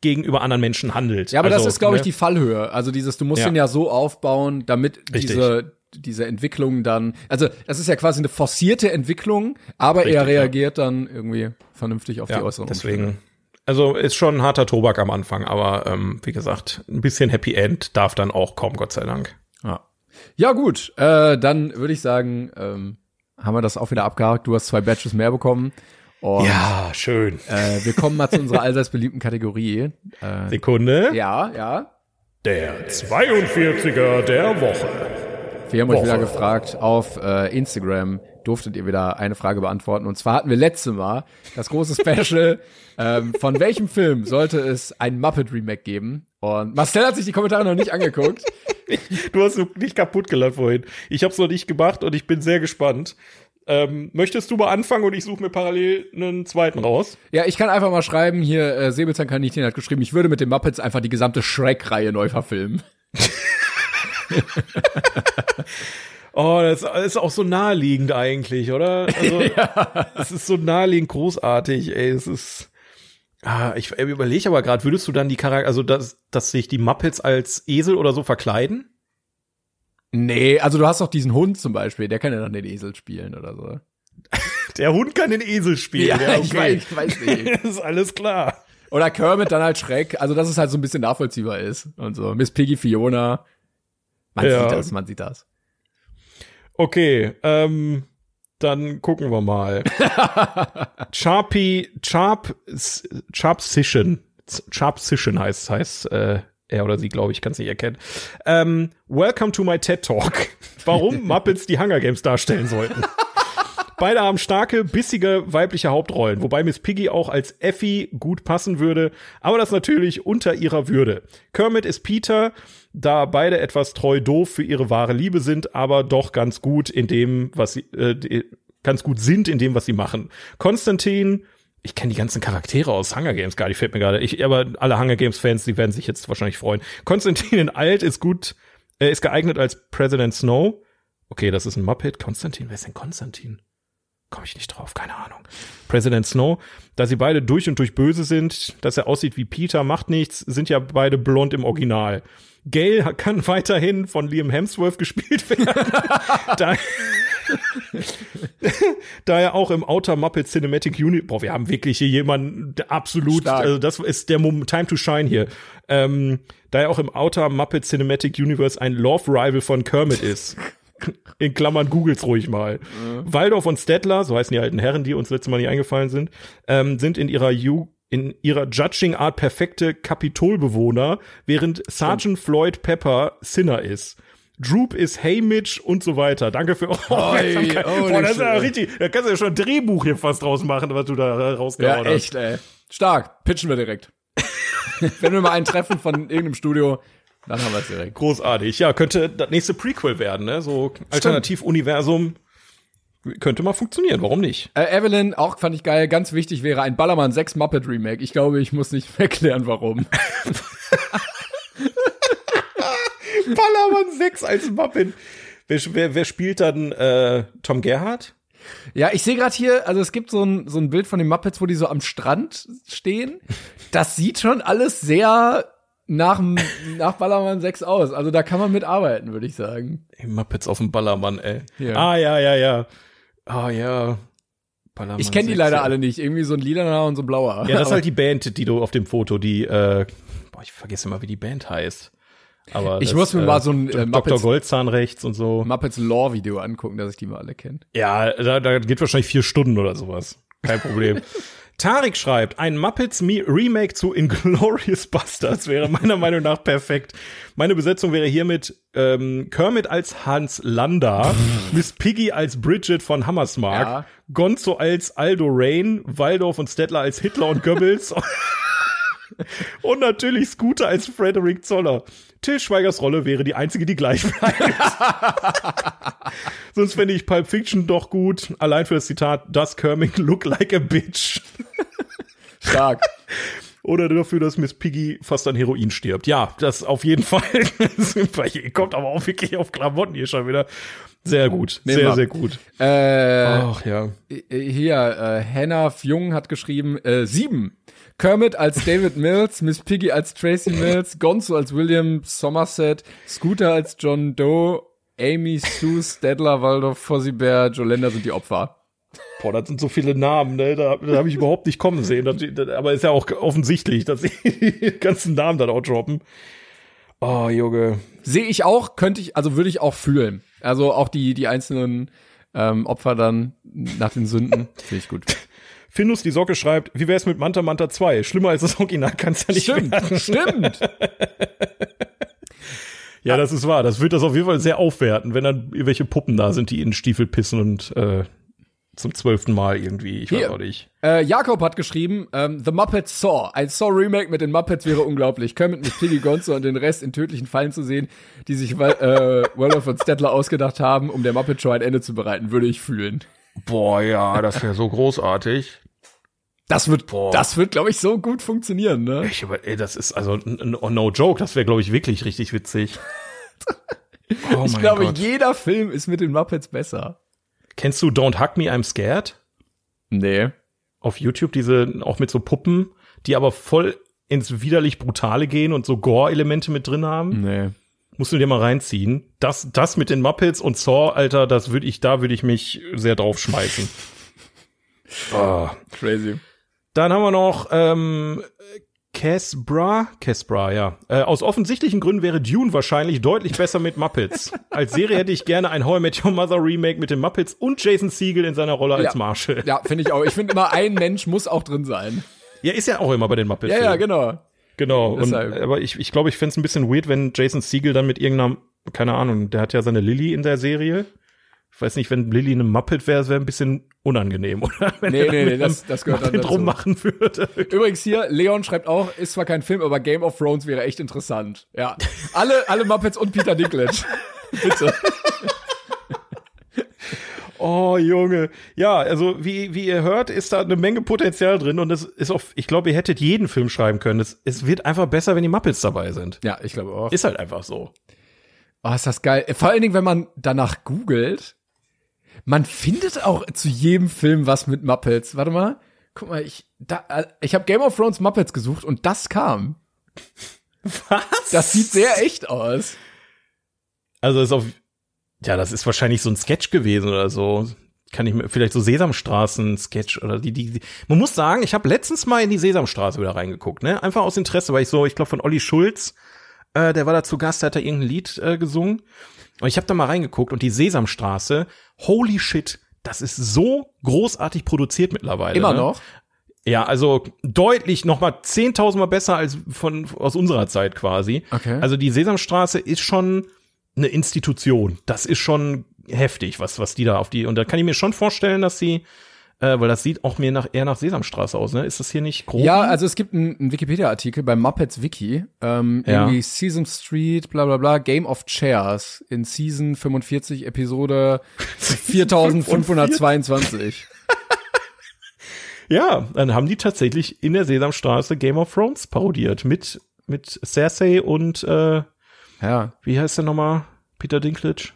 C: gegenüber anderen Menschen handelt.
B: Ja, aber
C: also,
B: das ist, glaube ich,
C: ne?
B: die Fallhöhe. Also dieses, du musst
C: Ja.
B: ihn ja so aufbauen, damit
C: Richtig.
B: diese diese Entwicklung dann, also das ist ja quasi eine forcierte Entwicklung, aber er
C: Richtig, ja.
B: reagiert dann irgendwie vernünftig auf die
C: ja,
B: äußeren
C: deswegen. Also ist schon ein harter Tobak am Anfang, aber ähm, wie gesagt, ein bisschen Happy End darf dann auch kommen, Gott sei Dank.
B: Ja, ja gut, äh, dann würde ich sagen, ähm, haben wir das auch wieder abgehakt. Du hast zwei Badges mehr bekommen. Und
C: Ja, schön.
B: äh, wir kommen mal zu unserer allseits beliebten Kategorie. Äh,
C: Sekunde.
B: ja, ja.
C: Der 42er der Woche.
B: Wir haben euch wieder gefragt auf äh, Instagram, durftet ihr wieder eine Frage beantworten. Und zwar hatten wir letzte Mal das große Special, [LAUGHS] ähm, von welchem Film sollte es ein Muppet-Remake geben? Und Marcel hat sich die Kommentare noch nicht angeguckt. [LAUGHS]
C: Du hast mich kaputt gelacht vorhin. Ich habe es noch nicht gemacht und ich bin sehr gespannt. Ähm, möchtest du mal anfangen und ich suche mir parallel einen zweiten raus?
B: Ja, ich kann einfach mal schreiben, hier, äh, Säbelzahnkaninchen hat geschrieben, ich würde mit den Muppets einfach die gesamte Shrek-Reihe neu verfilmen. [LAUGHS] [LAUGHS]
C: Oh, das ist auch so naheliegend eigentlich, oder? Also, [LAUGHS] es ist so naheliegend großartig, ey. Es ist. Ah, ich überlege aber gerade, würdest du dann die Charakter, also dass, dass sich die Muppets als Esel oder so verkleiden?
B: Nee, also du hast doch diesen Hund zum Beispiel, der kann ja dann den Esel spielen oder so. [LAUGHS]
C: Der Hund kann den Esel spielen.
B: ich, weiß, ich weiß nicht.
C: Das ist alles klar.
B: Oder Kermit dann halt Schreck, also dass es halt so ein bisschen nachvollziehbar ist und so. Miss Piggy, Fiona. Man
C: Ja.
B: sieht das, man sieht das.
C: Okay, ähm, dann gucken wir mal. [LAUGHS] Charpy, Charp, Charpsition. Charpsition heißt, heißt, äh, er oder sie, glaube ich, kann es nicht erkennen. Ähm, welcome to my TED Talk. Warum [LAUGHS] Muppets die Hunger Games darstellen sollten. Beide haben starke, bissige weibliche Hauptrollen, wobei Miss Piggy auch als Effie gut passen würde, aber das natürlich unter ihrer Würde. Kermit ist Peter, da beide etwas treu doof für ihre wahre Liebe sind, aber doch ganz gut in dem, was sie, äh, ganz gut sind in dem, was sie machen. Konstantin, ich kenne die ganzen Charaktere aus Hunger Games gar nicht, fällt mir gerade. Ich, aber alle Hunger Games Fans, die werden sich jetzt wahrscheinlich freuen. Konstantin in [LAUGHS] alt ist gut, äh, ist geeignet als President Snow. Okay, das ist ein Muppet. Konstantin, wer ist denn Konstantin? Komme ich nicht drauf, keine Ahnung. President Snow, da sie beide durch und durch böse sind, dass er aussieht wie Peter, macht nichts, sind ja beide blond im Original. Gail kann weiterhin von Liam Hemsworth gespielt [LAUGHS] werden. da, da er auch im Outer Muppet Cinematic Unit, boah, wir haben wirklich hier jemanden der absolut,
B: Stark.
C: also das ist der Moment, Time to Shine hier. Ähm, da er auch im Outer Muppet Cinematic Universe ein Love Rival von Kermit ist. In Klammern googles ruhig mal. Waldorf und Stettler, so heißen die alten Herren, die uns letztes Mal nicht eingefallen sind, ähm, sind in ihrer Ju in ihrer Judging Art perfekte Kapitolbewohner, während Sergeant Floyd Pepper Sinner ist. Droop ist Hey Mitch und so weiter. Danke für eure Aufmerksamkeit.
B: holy
C: Boah, das ist ja richtig. Da kannst du ja schon ein Drehbuch hier fast draus machen, was du da äh,
B: Ja,
C: rausgehauen hast.
B: echt, ey. Stark. Pitchen wir direkt. [LAUGHS] Wenn wir mal einen treffen von irgendeinem Studio, dann haben wir es direkt.
C: Großartig. Ja, könnte das nächste Prequel werden, ne? So Alternativuniversum. Könnte mal funktionieren, warum nicht?
B: Äh, Evelyn, auch fand ich geil, ganz wichtig wäre ein Ballermann 6 Muppet Remake. Ich glaube, ich muss nicht [LAUGHS] erklären, warum. [LAUGHS]
C: Ballermann 6 als Muppet. Wer, wer, wer spielt dann äh, Tom Gerhardt?
B: Ja, ich sehe gerade hier, also es gibt so ein, so ein Bild von den Muppets, wo die so am Strand stehen. Das sieht schon alles sehr nach, nach Ballermann 6 aus. Also da kann man mitarbeiten, würde ich sagen.
C: Ey, Muppets auf dem Ballermann, ey.
B: Ja.
C: Ah, ja, ja, ja. Ah, ja. Ballermann
B: Ich kenne die
C: 6,
B: leider alle nicht. Irgendwie so ein Liederner und so ein blauer.
C: Ja, das ist halt die Band, die du auf dem Foto, die, äh, boah, ich vergesse immer, wie die Band heißt. Aber
B: Ich
C: das,
B: muss mir mal so ein, äh,
C: Dr.
B: Muppets-
C: Goldzahn rechts und so.
B: Muppets Lore Video angucken, dass ich die mal alle kenne.
C: Ja, da, da geht wahrscheinlich vier Stunden oder sowas. Kein Problem. [LAUGHS] Tarik schreibt, ein Muppets Me Remake zu Inglorious Bastards wäre meiner Meinung nach perfekt. Meine Besetzung wäre hiermit ähm, Kermit als Hans Landa, Miss Piggy als Bridget von Hammersmark,
B: Ja.
C: Gonzo als Aldo Rain, Waldorf und Stettler als Hitler und Goebbels [LAUGHS] und natürlich Scooter als Frederick Zoller. Till Schweigers Rolle wäre die einzige, die gleich bleibt. [LAUGHS] Sonst fände ich Pulp Fiction doch gut. Allein für das Zitat, does Kermit look like a bitch? [LAUGHS]
B: Stark.
C: Oder dafür, dass Miss Piggy fast an Heroin stirbt. Ja, das auf jeden Fall. Ihr [LAUGHS] kommt aber auch wirklich auf Klamotten hier schon wieder. Sehr gut.
B: Nehmen
C: sehr,
B: wir.
C: sehr gut.
B: äh,
C: Ach ja.
B: hier, äh, Hannah Jung hat geschrieben, äh, sieben. Kermit als David Mills, Miss Piggy als Tracy Mills, Gonzo als William Somerset, Scooter als John Doe, Amy Sue, Stedler, Waldorf, Fozzie Bear, Jolenda sind die Opfer.
C: Boah, das sind so viele Namen, ne? Da, da habe ich überhaupt nicht kommen sehen. Das, das, aber ist ja auch offensichtlich, dass sie die ganzen Namen dann auch droppen. Oh, Junge.
B: Sehe ich auch, könnte ich, also würde ich auch fühlen. Also auch die, die einzelnen ähm, Opfer dann nach den Sünden. [LAUGHS] Finde ich gut.
C: Findus die Socke schreibt, wie wär's mit Manta Manta 2? Schlimmer als das Original kann's ja nicht werden.
B: Stimmt, stimmt. [LAUGHS]
C: Ja, das ist wahr. Das wird das auf jeden Fall sehr aufwerten, wenn dann irgendwelche Puppen da sind, die in den Stiefel pissen und äh, zum zwölften Mal irgendwie. Ich weiß
B: Hier.
C: auch nicht.
B: Äh, Jakob hat geschrieben, ähm, The Muppets Saw. Ein Saw-Remake mit den Muppets wäre unglaublich. Kermit mit Piggy Gonzo und den Rest in tödlichen Fallen zu sehen, die sich äh, Wolof und Stettler ausgedacht haben, um der Muppet Show ein Ende zu bereiten, würde ich fühlen.
C: Boah, ja, das wäre so großartig.
B: Das wird,
C: Boah.
B: das wird, glaube ich, so gut funktionieren, ne?
C: Ich über, ey, das ist also n- no joke. Das wäre, glaube ich, wirklich richtig witzig. [LAUGHS] Oh
B: Ich glaube,
C: Gott.
B: jeder Film ist mit den Muppets besser.
C: Kennst du Don't Hug Me, I'm Scared?
B: Nee.
C: Auf YouTube diese auch mit so Puppen, die aber voll ins widerlich Brutale gehen und so Gore-Elemente mit drin haben.
B: Nee.
C: Musst du dir mal reinziehen. Das, das mit den Muppets und Saw, Alter, das würde ich, da würde ich mich sehr drauf schmeißen. [LAUGHS] Ah.
B: Crazy.
C: Dann haben wir noch ähm, Casbra, Casbra, ja. Äh, aus offensichtlichen Gründen wäre Dune wahrscheinlich deutlich besser mit Muppets. [LAUGHS] Als Serie hätte ich gerne ein How I Met Your Mother Remake mit den Muppets und Jason Segel in seiner Rolle als
B: Ja.
C: Marshall.
B: Ja, finde ich auch. Ich finde immer, ein Mensch muss auch drin sein.
C: Ja, ist ja auch immer bei den Muppets.
B: Ja, ja, genau.
C: Genau. Und, aber ich, ich glaube, ich fänd's ein bisschen weird, wenn Jason Segel dann mit irgendeiner, keine Ahnung, der hat ja seine Lilly in der Serie. Ich weiß nicht, wenn Lilly eine Muppet wäre, wäre ein bisschen unangenehm, [LAUGHS] oder? Wenn
B: Nee, nee, nee, das- das gehört dann
C: Muppet
B: dazu.
C: rummachen würde.
B: Übrigens hier, Leon schreibt auch, ist zwar kein Film, aber Game of Thrones wäre echt interessant. Ja. Alle, alle Muppets und Peter Dinklage. [LAUGHS] Bitte.
C: Oh, Junge. Ja, also wie, wie ihr hört, ist da eine Menge Potenzial drin und es ist auch, ich glaube, ihr hättet jeden Film schreiben können. Es, es wird einfach besser, wenn die Muppets dabei sind.
B: Ja, ich glaube auch.
C: Ist halt einfach so.
B: Oh, ist das geil. Vor allen Dingen, wenn man danach googelt, man findet auch zu jedem Film was mit Muppets. Warte mal. Guck mal, ich, da, äh, ich habe Game of Thrones Muppets gesucht und das kam.
C: Was?
B: Das sieht sehr echt aus.
C: Also ist auf, ja, das ist wahrscheinlich so ein Sketch gewesen oder so. Kann ich mir, vielleicht so Sesamstraßen-Sketch oder die, die, die. Man muss sagen, ich habe letztens mal in die Sesamstraße wieder reingeguckt, ne? Einfach aus Interesse, weil ich so, ich glaube von Olli Schulz, äh, der war da zu Gast, der hat da irgendein Lied äh, gesungen. Und ich habe da mal reingeguckt und die Sesamstraße, holy shit, das ist so großartig produziert mittlerweile.
B: Immer
C: ne?
B: noch.
C: Ja, also deutlich noch mal 10.000 Mal besser als von aus unserer Zeit quasi.
B: Okay.
C: Also die Sesamstraße ist schon eine Institution. Das ist schon heftig, was was die da auf die und da kann ich mir schon vorstellen, dass sie äh, weil das sieht auch mir nach eher nach Sesamstraße aus, ne? Ist das hier nicht grob?
B: Ja, also es gibt einen, einen Wikipedia-Artikel bei Muppets Wiki, ähm,
C: Ja.
B: irgendwie Sesame Street, bla bla bla, Game of Chairs in Season 45, Episode [LAUGHS] 4522.
C: ja, dann haben die tatsächlich in der Sesamstraße Game of Thrones parodiert mit mit Cersei und äh,
B: ja,
C: wie heißt der nochmal? Peter Dinklage?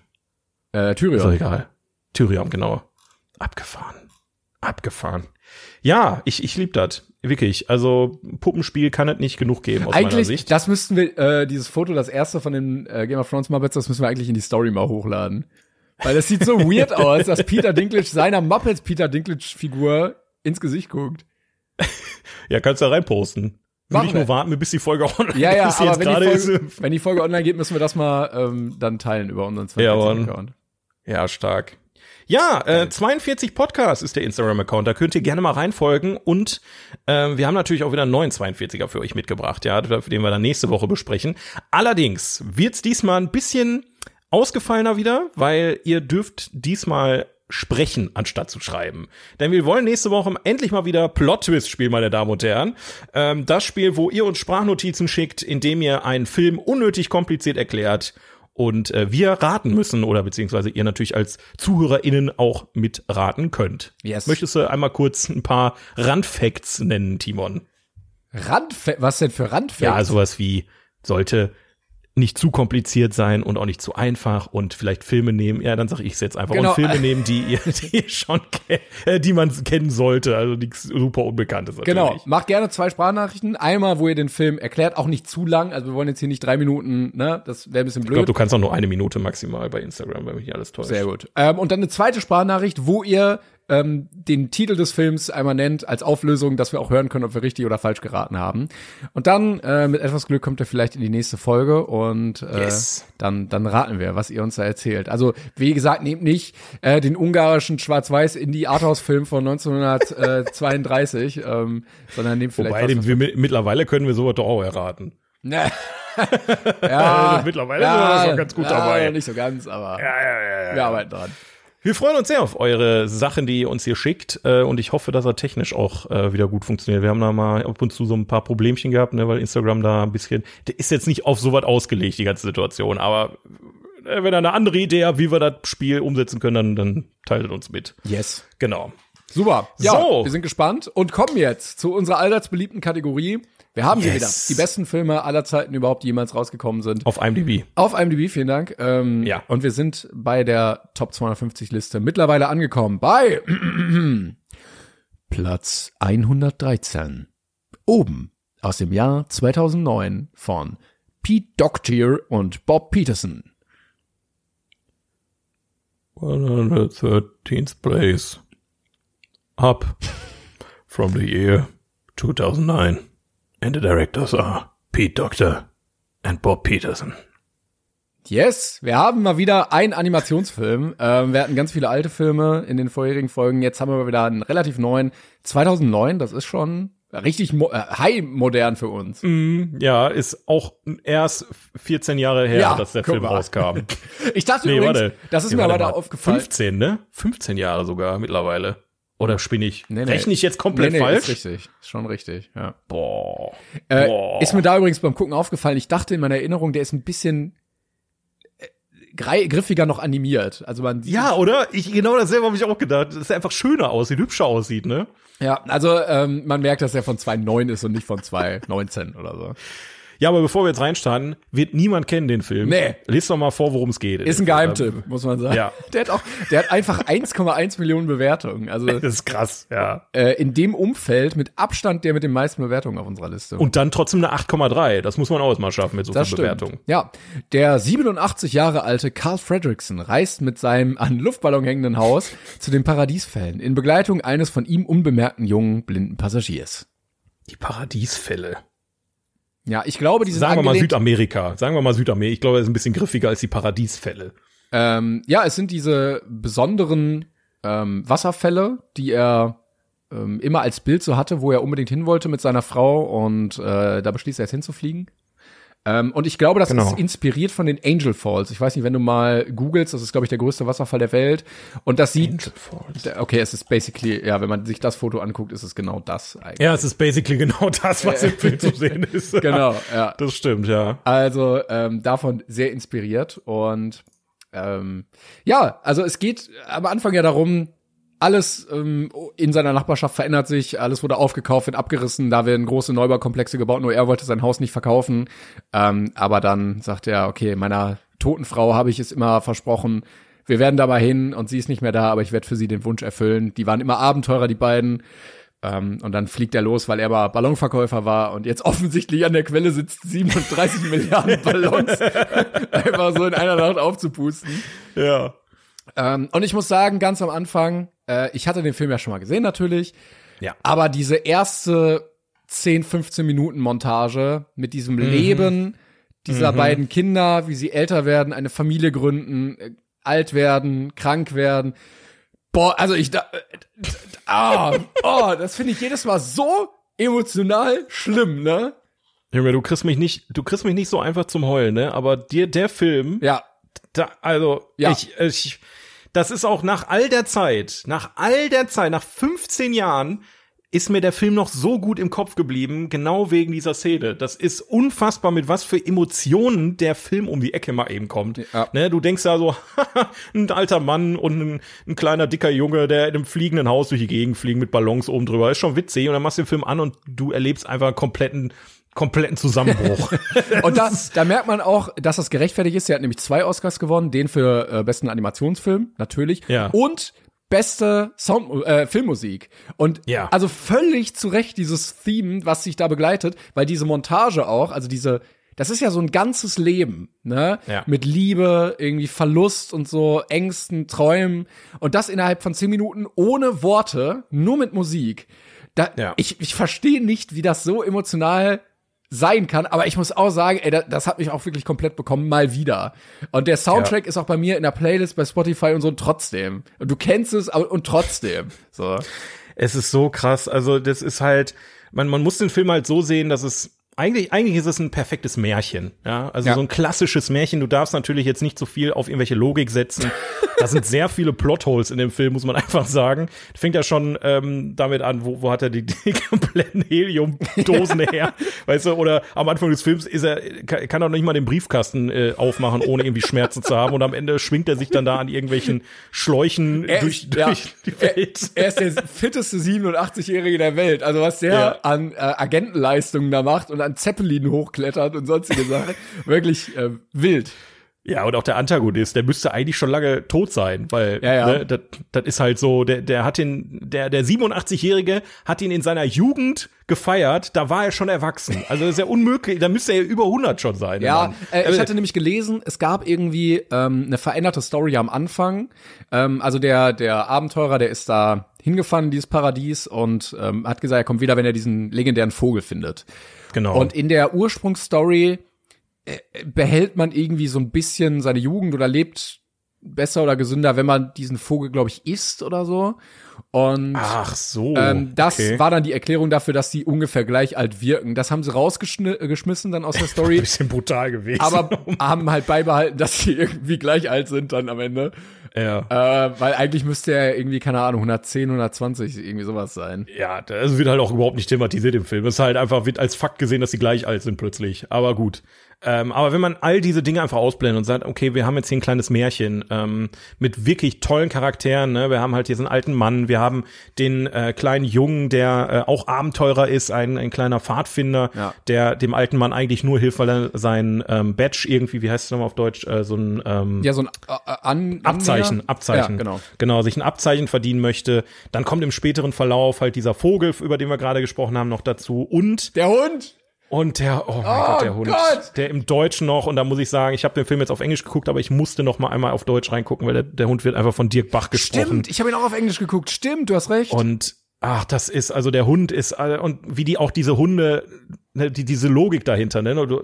B: äh,
C: Ist doch
B: Tyrion.
C: egal. Tyrion, genau. Abgefahren. Abgefahren. Ja, ich, ich lieb das. Wirklich. Also, Puppenspiel kann es nicht genug geben aus meiner
B: Eigentlich,
C: Sicht.
B: das müssten wir, äh, dieses Foto, das erste von den äh, Game of Thrones Muppets, das müssen wir eigentlich in die Story mal hochladen. Weil das sieht so [LAUGHS] weird aus, dass Peter Dinklage seiner Muppets Peter Dinklage Figur ins Gesicht guckt. [LAUGHS]
C: Ja, kannst du da reinposten.
B: Machen
C: ich nur
B: wir.
C: warten, bis die Folge online
B: Ja, ja, [LAUGHS]
C: sie
B: aber wenn die, Folge,
C: ist.
B: wenn die Folge online geht, müssen wir das mal ähm, dann teilen über unseren
C: Ja,
B: 42
C: Mann.
B: Account.
C: Ja, stark. Ja, äh, 42 Podcast ist der Instagram-Account. Da könnt ihr gerne mal reinfolgen. Und äh, wir haben natürlich auch wieder einen neuen 42er für euch mitgebracht, ja, den wir dann nächste Woche besprechen. Allerdings wird's diesmal ein bisschen ausgefallener wieder, weil ihr dürft diesmal sprechen, anstatt zu schreiben. Denn wir wollen nächste Woche endlich mal wieder Plot-Twist spielen, meine Damen und Herren. Ähm, das Spiel, wo ihr uns Sprachnotizen schickt, indem ihr einen Film unnötig kompliziert erklärt und äh, wir raten müssen oder beziehungsweise ihr natürlich als ZuhörerInnen auch mitraten könnt.
B: Yes.
C: Möchtest du einmal kurz ein paar Randfacts nennen, Timon?
B: Randfa was denn für Randfacts?
C: Ja, sowas wie sollte nicht zu kompliziert sein und auch nicht zu einfach und vielleicht Filme nehmen. Ja, dann sag ich jetzt einfach
B: Genau.
C: und Filme nehmen, die ihr [LAUGHS] die ihr schon äh, die man kennen sollte, also nichts super unbekanntes natürlich.
B: Genau, macht gerne zwei Sprachnachrichten. Einmal, wo ihr den Film erklärt, auch nicht zu lang. Also wir wollen jetzt hier nicht drei Minuten, ne? Das wäre ein bisschen
C: Ich
B: blöd.
C: glaube, du kannst auch nur eine Minute maximal bei Instagram, wenn mich alles täuscht.
B: Sehr gut. Ähm, und dann eine zweite Sprachnachricht, wo ihr ähm, den Titel des Films einmal nennt als Auflösung, dass wir auch hören können, ob wir richtig oder falsch geraten haben. Und dann äh, mit etwas Glück kommt ihr vielleicht in die nächste Folge und äh,
C: Yes.
B: dann dann raten wir, was ihr uns da erzählt. Also wie gesagt, nehmt nicht äh, den ungarischen Schwarz-Weiß Indie Arthouse-Film von 1932, [LAUGHS] ähm, sondern nehmt vielleicht
C: Wobei,
B: was
C: wir, mi- mittlerweile können wir sowas doch auch erraten. [LAUGHS]
B: Ja, [LAUGHS]
C: Also mittlerweile sind wir schon ganz gut dabei.
B: Ja, nicht so ganz, aber
C: Ja, ja, ja,
B: wir arbeiten dran.
C: Wir freuen uns sehr auf eure Sachen, die ihr uns hier schickt. Äh, und ich hoffe, dass er technisch auch äh, wieder gut funktioniert. Wir haben da mal ab und zu so ein paar Problemchen gehabt, ne, weil Instagram da ein bisschen, der ist jetzt nicht auf sowas ausgelegt, die ganze Situation. Aber äh, wenn er eine andere Idee hat, wie wir das Spiel umsetzen können, dann, dann teilt uns mit.
B: Yes.
C: Genau.
B: Super. Ja,
C: So.
B: wir sind gespannt und kommen jetzt zu unserer allseits beliebten Kategorie. Wir haben sie
C: Yes.
B: wieder. Die besten Filme aller Zeiten überhaupt, die jemals rausgekommen sind.
C: Auf IMDb.
B: Auf IMDb, vielen Dank. Ähm,
C: Ja.
B: Und wir sind bei der Top 250 Liste mittlerweile angekommen. Bei [CLEARS THROAT] Platz 113. Oben aus dem Jahr 2009 von Pete Doctier und Bob Peterson.
C: 113th place. Up from the year 2009. And the directors are Pete Doctor and Bob Peterson.
B: Yes, wir haben mal wieder einen Animationsfilm. Ähm, wir hatten ganz viele alte Filme in den vorherigen Folgen. Jetzt haben wir mal wieder einen relativ neuen. 2009, das ist schon richtig mo äh, high modern für uns.
C: Ja, ist auch erst 14 Jahre her,
B: Ja,
C: dass der Film
B: mal.
C: rauskam. [LAUGHS]
B: Ich dachte
C: Nee,
B: übrigens,
C: warte.
B: das ist
C: Nee,
B: mir aber da aufgefallen.
C: 15, ne? 15 Jahre sogar mittlerweile. Oder spinne ich?
B: Nee, nee.
C: Rechne ich jetzt komplett
B: nee, nee,
C: falsch?
B: Ist richtig, ist schon richtig, ja.
C: Boah.
B: Äh,
C: Boah.
B: ist mir da übrigens beim Gucken aufgefallen, ich dachte in meiner Erinnerung, der ist ein bisschen äh, griffiger noch animiert. Also man
C: Ja, oder? Ich, genau dasselbe habe ich auch gedacht. Dass er einfach schöner aussieht, hübscher aussieht, ne?
B: ja, also ähm, man merkt, dass er von 2.9 ist und nicht von 2.19 oder so.
C: Ja, aber bevor wir jetzt reinstarten, wird niemand kennen den Film.
B: Nee.
C: Lest doch mal vor, worum es geht.
B: Ist ein Geheimtipp, muss man sagen.
C: Ja. [LAUGHS]
B: Der hat auch, der hat einfach 1,1 Millionen Bewertungen. Also [LAUGHS]
C: Das ist krass, ja.
B: äh, in dem Umfeld mit Abstand der mit den meisten Bewertungen auf unserer Liste.
C: Und dann trotzdem eine 8,3. Das muss man auch mal schaffen mit so
B: das
C: viel
B: stimmt.
C: Bewertung.
B: Ja, der 87 Jahre alte Carl Fredrickson reist mit seinem an Luftballon hängenden Haus [LAUGHS] zu den Paradiesfällen in Begleitung eines von ihm unbemerkten jungen blinden Passagiers.
C: Die Paradiesfälle.
B: Ja, ich glaube, die sind
C: Sagen wir mal Südamerika. Sagen wir mal Südamerika. Ich glaube, das ist ein bisschen griffiger als die Paradiesfälle.
B: ähm, ja, es sind diese besonderen ähm, Wasserfälle, die er ähm, immer als Bild so hatte, wo er unbedingt hin wollte mit seiner Frau und äh, da beschließt er jetzt hinzufliegen. Ähm, und ich glaube, das
C: Genau.
B: ist inspiriert von den Angel Falls. Ich weiß nicht, wenn du mal googelst, das ist, glaube ich, der größte Wasserfall der Welt. Und das sieht, okay, es ist basically, ja, wenn man sich das Foto anguckt, ist es genau das eigentlich.
C: Ja, es ist basically genau das, was im Film zu sehen [LAUGHS] ist.
B: Genau, ja.
C: Das stimmt, ja.
B: Also ähm, davon sehr inspiriert und ähm, ja, also es geht am Anfang ja darum, alles ähm, in seiner Nachbarschaft verändert sich, alles wurde aufgekauft, wird abgerissen, da werden große Neubaukomplexe gebaut, nur er wollte sein Haus nicht verkaufen. Ähm, aber dann sagt er, okay, meiner toten Frau habe ich es immer versprochen, wir werden da mal hin und sie ist nicht mehr da, aber ich werde für sie den Wunsch erfüllen. Die waren immer Abenteurer, die beiden. Ähm, und dann fliegt er los, weil er aber Ballonverkäufer war und jetzt [LAUGHS] offensichtlich an der Quelle sitzt, 37 [LAUGHS] Milliarden Ballons [LAUGHS] einfach so in einer Nacht aufzupusten.
C: Ja.
B: Ähm, und ich muss sagen, ganz am Anfang, äh, ich hatte den Film ja schon mal gesehen natürlich,
C: Ja.
B: aber diese erste 10, 15 Minuten Montage mit diesem
C: Mhm.
B: Leben dieser beiden Kinder, wie sie älter werden, eine Familie gründen, äh, alt werden, krank werden. Boah, also ich da, äh, ah, [LAUGHS] oh, das finde ich jedes Mal so emotional schlimm, ne?
C: Junge, du kriegst mich nicht, du kriegst mich nicht so einfach zum Heulen, ne? Aber dir, der Film,
B: Ja,
C: da, also,
B: Ja.
C: ich, ich, das ist auch nach all der Zeit, nach all der Zeit, nach 15 Jahren, ist mir der Film noch so gut im Kopf geblieben, genau wegen dieser Szene. Das ist unfassbar, mit was für Emotionen der Film um die Ecke mal eben kommt.
B: Ja.
C: Ne, du denkst da so, [LAUGHS] ein alter Mann und ein, ein kleiner dicker Junge, der in einem fliegenden Haus durch die Gegend fliegt mit Ballons oben drüber. Ist schon witzig. Und dann machst du den Film an und du erlebst einfach einen kompletten, kompletten Zusammenbruch. [LAUGHS]
B: Und da, da merkt man auch, dass das gerechtfertigt ist. Er hat nämlich zwei Oscars gewonnen, den für äh, besten Animationsfilm, natürlich.
C: Ja.
B: Und beste Sound, äh, Filmmusik. Und
C: Ja.
B: also völlig zu Recht dieses Theme, was sich da begleitet, weil diese Montage auch, also diese, das ist ja so ein ganzes Leben, ne?
C: Ja.
B: Mit Liebe, irgendwie Verlust und so, Ängsten, Träumen. Und das innerhalb von zehn Minuten ohne Worte, nur mit Musik. Da,
C: Ja.
B: ich, ich verstehe nicht, wie das so emotional sein kann, aber ich muss auch sagen, ey, das, das hat mich auch wirklich komplett bekommen, mal wieder. Und der Soundtrack ist auch bei mir in der Playlist bei Spotify und so und trotzdem. Und du kennst es aber- und trotzdem. So.
C: Es ist so krass. Also, das ist halt, man, man muss den Film halt so sehen, dass es eigentlich, eigentlich ist es ein perfektes Märchen. Ja, also
B: Ja.
C: so ein klassisches Märchen. Du darfst natürlich jetzt nicht so viel auf irgendwelche Logik setzen. Da sind sehr viele Plotholes in dem Film, muss man [LAUGHS] einfach sagen. Fängt ja schon ähm, damit an, wo, wo hat er die, die kompletten Heliumdosen her? Weißt du, oder am Anfang des Films ist er, kann, er noch nicht mal den Briefkasten äh, aufmachen, ohne irgendwie Schmerzen zu haben. Und am Ende schwingt er sich dann da an irgendwelchen Schläuchen
B: Er
C: durch,
B: ist- ja.
C: durch die Welt.
B: Er ist der fitteste 87-Jährige der Welt. Also was der
C: Ja.
B: an äh, Agentenleistungen da macht und an Zeppelin hochklettert und sonstige Sachen. [LAUGHS] Wirklich äh, wild.
C: Ja, und auch der Antagonist, der müsste eigentlich schon lange tot sein, weil
B: Ja, ja.
C: Ne, das, das ist halt so, der, der hat den, der, der 87-Jährige hat ihn in seiner Jugend gefeiert, da war er schon erwachsen. Also das ist ja unmöglich, da müsste er über 100 schon sein.
B: Ja, äh, ich
C: Also,
B: hatte nämlich gelesen, es gab irgendwie ähm, eine veränderte Story am Anfang. Ähm, also der der Abenteurer, der ist da hingefahren in dieses Paradies und ähm, hat gesagt, er kommt wieder, wenn er diesen legendären Vogel findet.
C: Genau.
B: Und in der Ursprungsstory äh, behält man irgendwie so ein bisschen seine Jugend oder lebt besser oder gesünder, wenn man diesen Vogel, glaube ich, isst oder so. Und
C: Ach so.
B: ähm, das
C: okay.
B: war dann die Erklärung dafür, dass die ungefähr gleich alt wirken. Das haben sie rausgeschmissen dann aus der [LAUGHS]
C: ein
B: Story,
C: bisschen brutal gewesen.
B: aber haben halt beibehalten, dass sie irgendwie gleich alt sind dann am Ende.
C: Ja.
B: Äh, weil eigentlich müsste er irgendwie, keine Ahnung, 110, 120, irgendwie sowas sein.
C: Ja, das wird halt auch überhaupt nicht thematisiert im Film. Es ist halt einfach, wird als Fakt gesehen, dass sie gleich alt sind plötzlich. Aber gut. Ähm, aber wenn man all diese Dinge einfach ausblendet und sagt, okay, wir haben jetzt hier ein kleines Märchen ähm, mit wirklich tollen Charakteren, ne? wir haben halt diesen alten Mann, wir haben den äh, kleinen Jungen, der äh, auch Abenteurer ist, ein, ein kleiner Pfadfinder,
B: Ja.
C: der dem alten Mann eigentlich nur hilft, weil er sein ähm, Badge irgendwie, wie heißt es nochmal auf Deutsch, äh, so ein ähm,
B: Ja, so ein äh, äh, An
C: Abzeichen? Abzeichen.
B: Ja, genau.
C: Genau, sich ein Abzeichen verdienen möchte. Dann kommt im späteren Verlauf halt dieser Vogel, über den wir gerade gesprochen haben, noch dazu. Und,
B: Der Hund!
C: Und der, oh mein
B: Oh
C: Gott, der Hund.
B: Gott!
C: Der im Deutschen noch, und da muss ich sagen, ich habe den Film jetzt auf Englisch geguckt, aber ich musste noch mal einmal auf Deutsch reingucken, weil der, der Hund wird einfach von Dirk Bach gesprochen.
B: Stimmt, ich habe ihn auch auf Englisch geguckt. Stimmt, du hast recht.
C: Und ach, das ist also der Hund ist äh, und wie die auch diese Hunde ne, die diese Logik dahinter, ne? Du-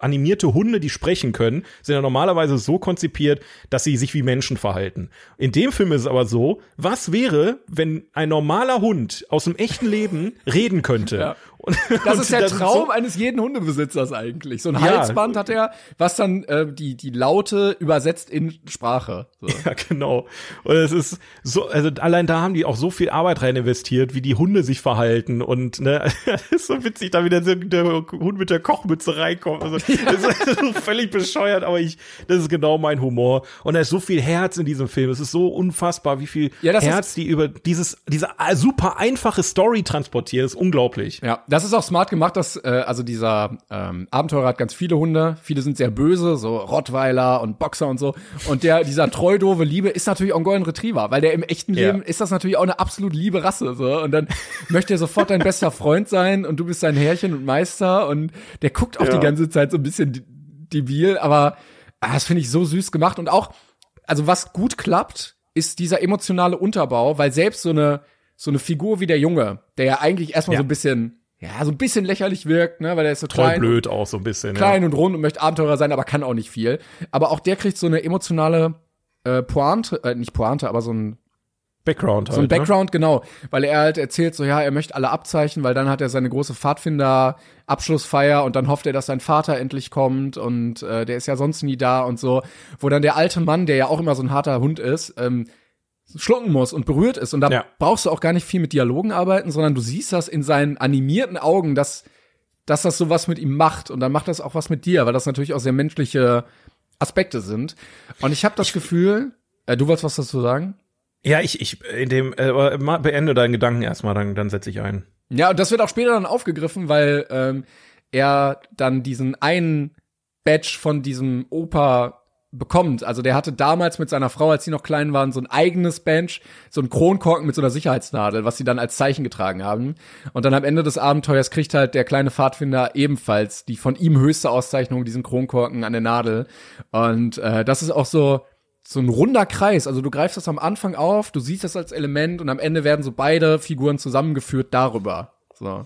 C: Animierte Hunde, die sprechen können, sind ja normalerweise so konzipiert, dass sie sich wie Menschen verhalten. In dem Film ist es aber so, was wäre, wenn ein normaler Hund aus dem echten Leben reden könnte?
B: Ja.
C: Und,
B: Das [LAUGHS]
C: und
B: ist der
C: das
B: Traum
C: so-
B: eines jeden Hundebesitzers eigentlich. So ein
C: Ja.
B: Halsband hat er, was dann äh, die, die Laute übersetzt in Sprache. So. [LAUGHS]
C: Ja, genau. Und es ist so, also allein da haben die auch so viel Arbeit rein investiert, wie die Hunde sich verhalten und ne, [LAUGHS] ist so witzig, da wieder der, Hund mit der Kochmütze reinkommt. Also, das ist so völlig bescheuert, aber ich, das ist genau mein Humor. Und da ist so viel Herz in diesem Film. Es ist so unfassbar, wie viel
B: Ja, das
C: Herz die über dieses, diese super einfache Story transportieren. Das ist unglaublich.
B: Ja, das ist auch smart gemacht, dass äh, also dieser ähm, Abenteurer hat ganz viele Hunde, viele sind sehr böse, so Rottweiler und Boxer und so. Und der dieser treu doofe Liebe ist natürlich auch ein Golden Retriever, weil der im echten
C: Ja.
B: Leben ist das natürlich auch eine absolut liebe Rasse so und dann möchte er sofort dein bester Freund sein und du bist sein Herrchen und Meister und der guckt auch
C: Ja.
B: die ganze Zeit so ein bisschen debil, aber ah, das finde ich so süß gemacht und auch also was gut klappt, ist dieser emotionale Unterbau, weil selbst so eine so eine Figur wie der Junge, der ja eigentlich erstmal
C: Ja.
B: so ein bisschen ja, so ein bisschen lächerlich wirkt, ne, weil er ist so
C: Voll
B: klein,
C: blöd auch so ein bisschen.
B: klein und rund und möchte Abenteurer sein, aber kann auch nicht viel. Aber auch der kriegt so eine emotionale äh, Pointe, äh, nicht Pointe, aber so ein
C: Ja. Background halt.
B: so ein
C: ne?
B: Background, genau, weil er halt erzählt so, ja, er möchte alle Abzeichen, weil dann hat er seine große Pfadfinder-Abschlussfeier und dann hofft er, dass sein Vater endlich kommt und äh, der ist ja sonst nie da und so, wo dann der alte Mann, der ja auch immer so ein harter Hund ist, ähm, schlucken muss und berührt ist und da
C: Ja.
B: brauchst du auch gar nicht viel mit Dialogen arbeiten, sondern du siehst das in seinen animierten Augen, dass, dass das so was mit ihm macht und dann macht das auch was mit dir, weil das natürlich auch sehr menschliche Aspekte sind und ich habe das Gefühl, äh, du wolltest was dazu sagen?
C: Ja, ich, ich, in dem, äh, beende deinen Gedanken erstmal, dann, dann setze ich ein.
B: Ja, und das wird auch später dann aufgegriffen, weil ähm, er dann diesen einen Badge von diesem Opa bekommt. Also der hatte damals mit seiner Frau, als sie noch klein waren, so ein eigenes Badge, so ein Kronkorken mit so einer Sicherheitsnadel, was sie dann als Zeichen getragen haben. Und dann am Ende des Abenteuers kriegt halt der kleine Pfadfinder ebenfalls die von ihm höchste Auszeichnung, diesen Kronkorken an der Nadel. Und äh, das ist auch so so ein runder Kreis. Also du greifst das am Anfang auf, du siehst das als Element und am Ende werden so beide Figuren zusammengeführt darüber. So.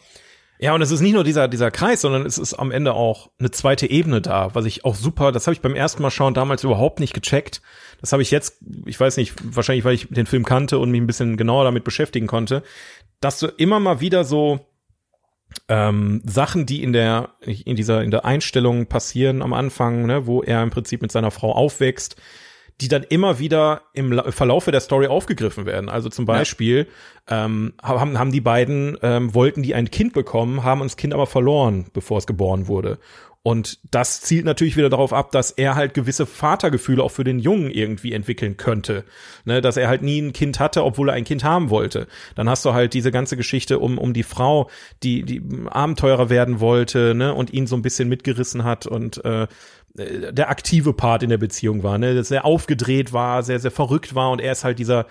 C: Ja, und es ist nicht nur dieser, dieser Kreis, sondern es ist am Ende auch eine zweite Ebene da, was ich auch super, das habe ich beim ersten Mal schauen damals überhaupt nicht gecheckt. Das habe ich jetzt, ich weiß nicht, wahrscheinlich, weil ich den Film kannte und mich ein bisschen genauer damit beschäftigen konnte, dass du immer mal wieder so ähm, Sachen, die in der, in dieser, in der Einstellung passieren am Anfang, ne, wo er im Prinzip mit seiner Frau aufwächst, die dann immer wieder im La- Verlaufe der Story aufgegriffen werden. Also zum Beispiel ähm, haben, haben die beiden, ähm, wollten die ein Kind bekommen, haben uns Kind aber verloren, bevor es geboren wurde. Und das zielt natürlich wieder darauf ab, dass er halt gewisse Vatergefühle auch für den Jungen irgendwie entwickeln könnte. Ne, dass er halt nie ein Kind hatte, obwohl er ein Kind haben wollte. Dann hast du halt diese ganze Geschichte um, um die Frau, die, die Abenteurer werden wollte, ne, und ihn so ein bisschen mitgerissen hat und äh, der aktive Part in der Beziehung war, ne, dass er aufgedreht war, sehr, sehr verrückt war und er ist halt dieser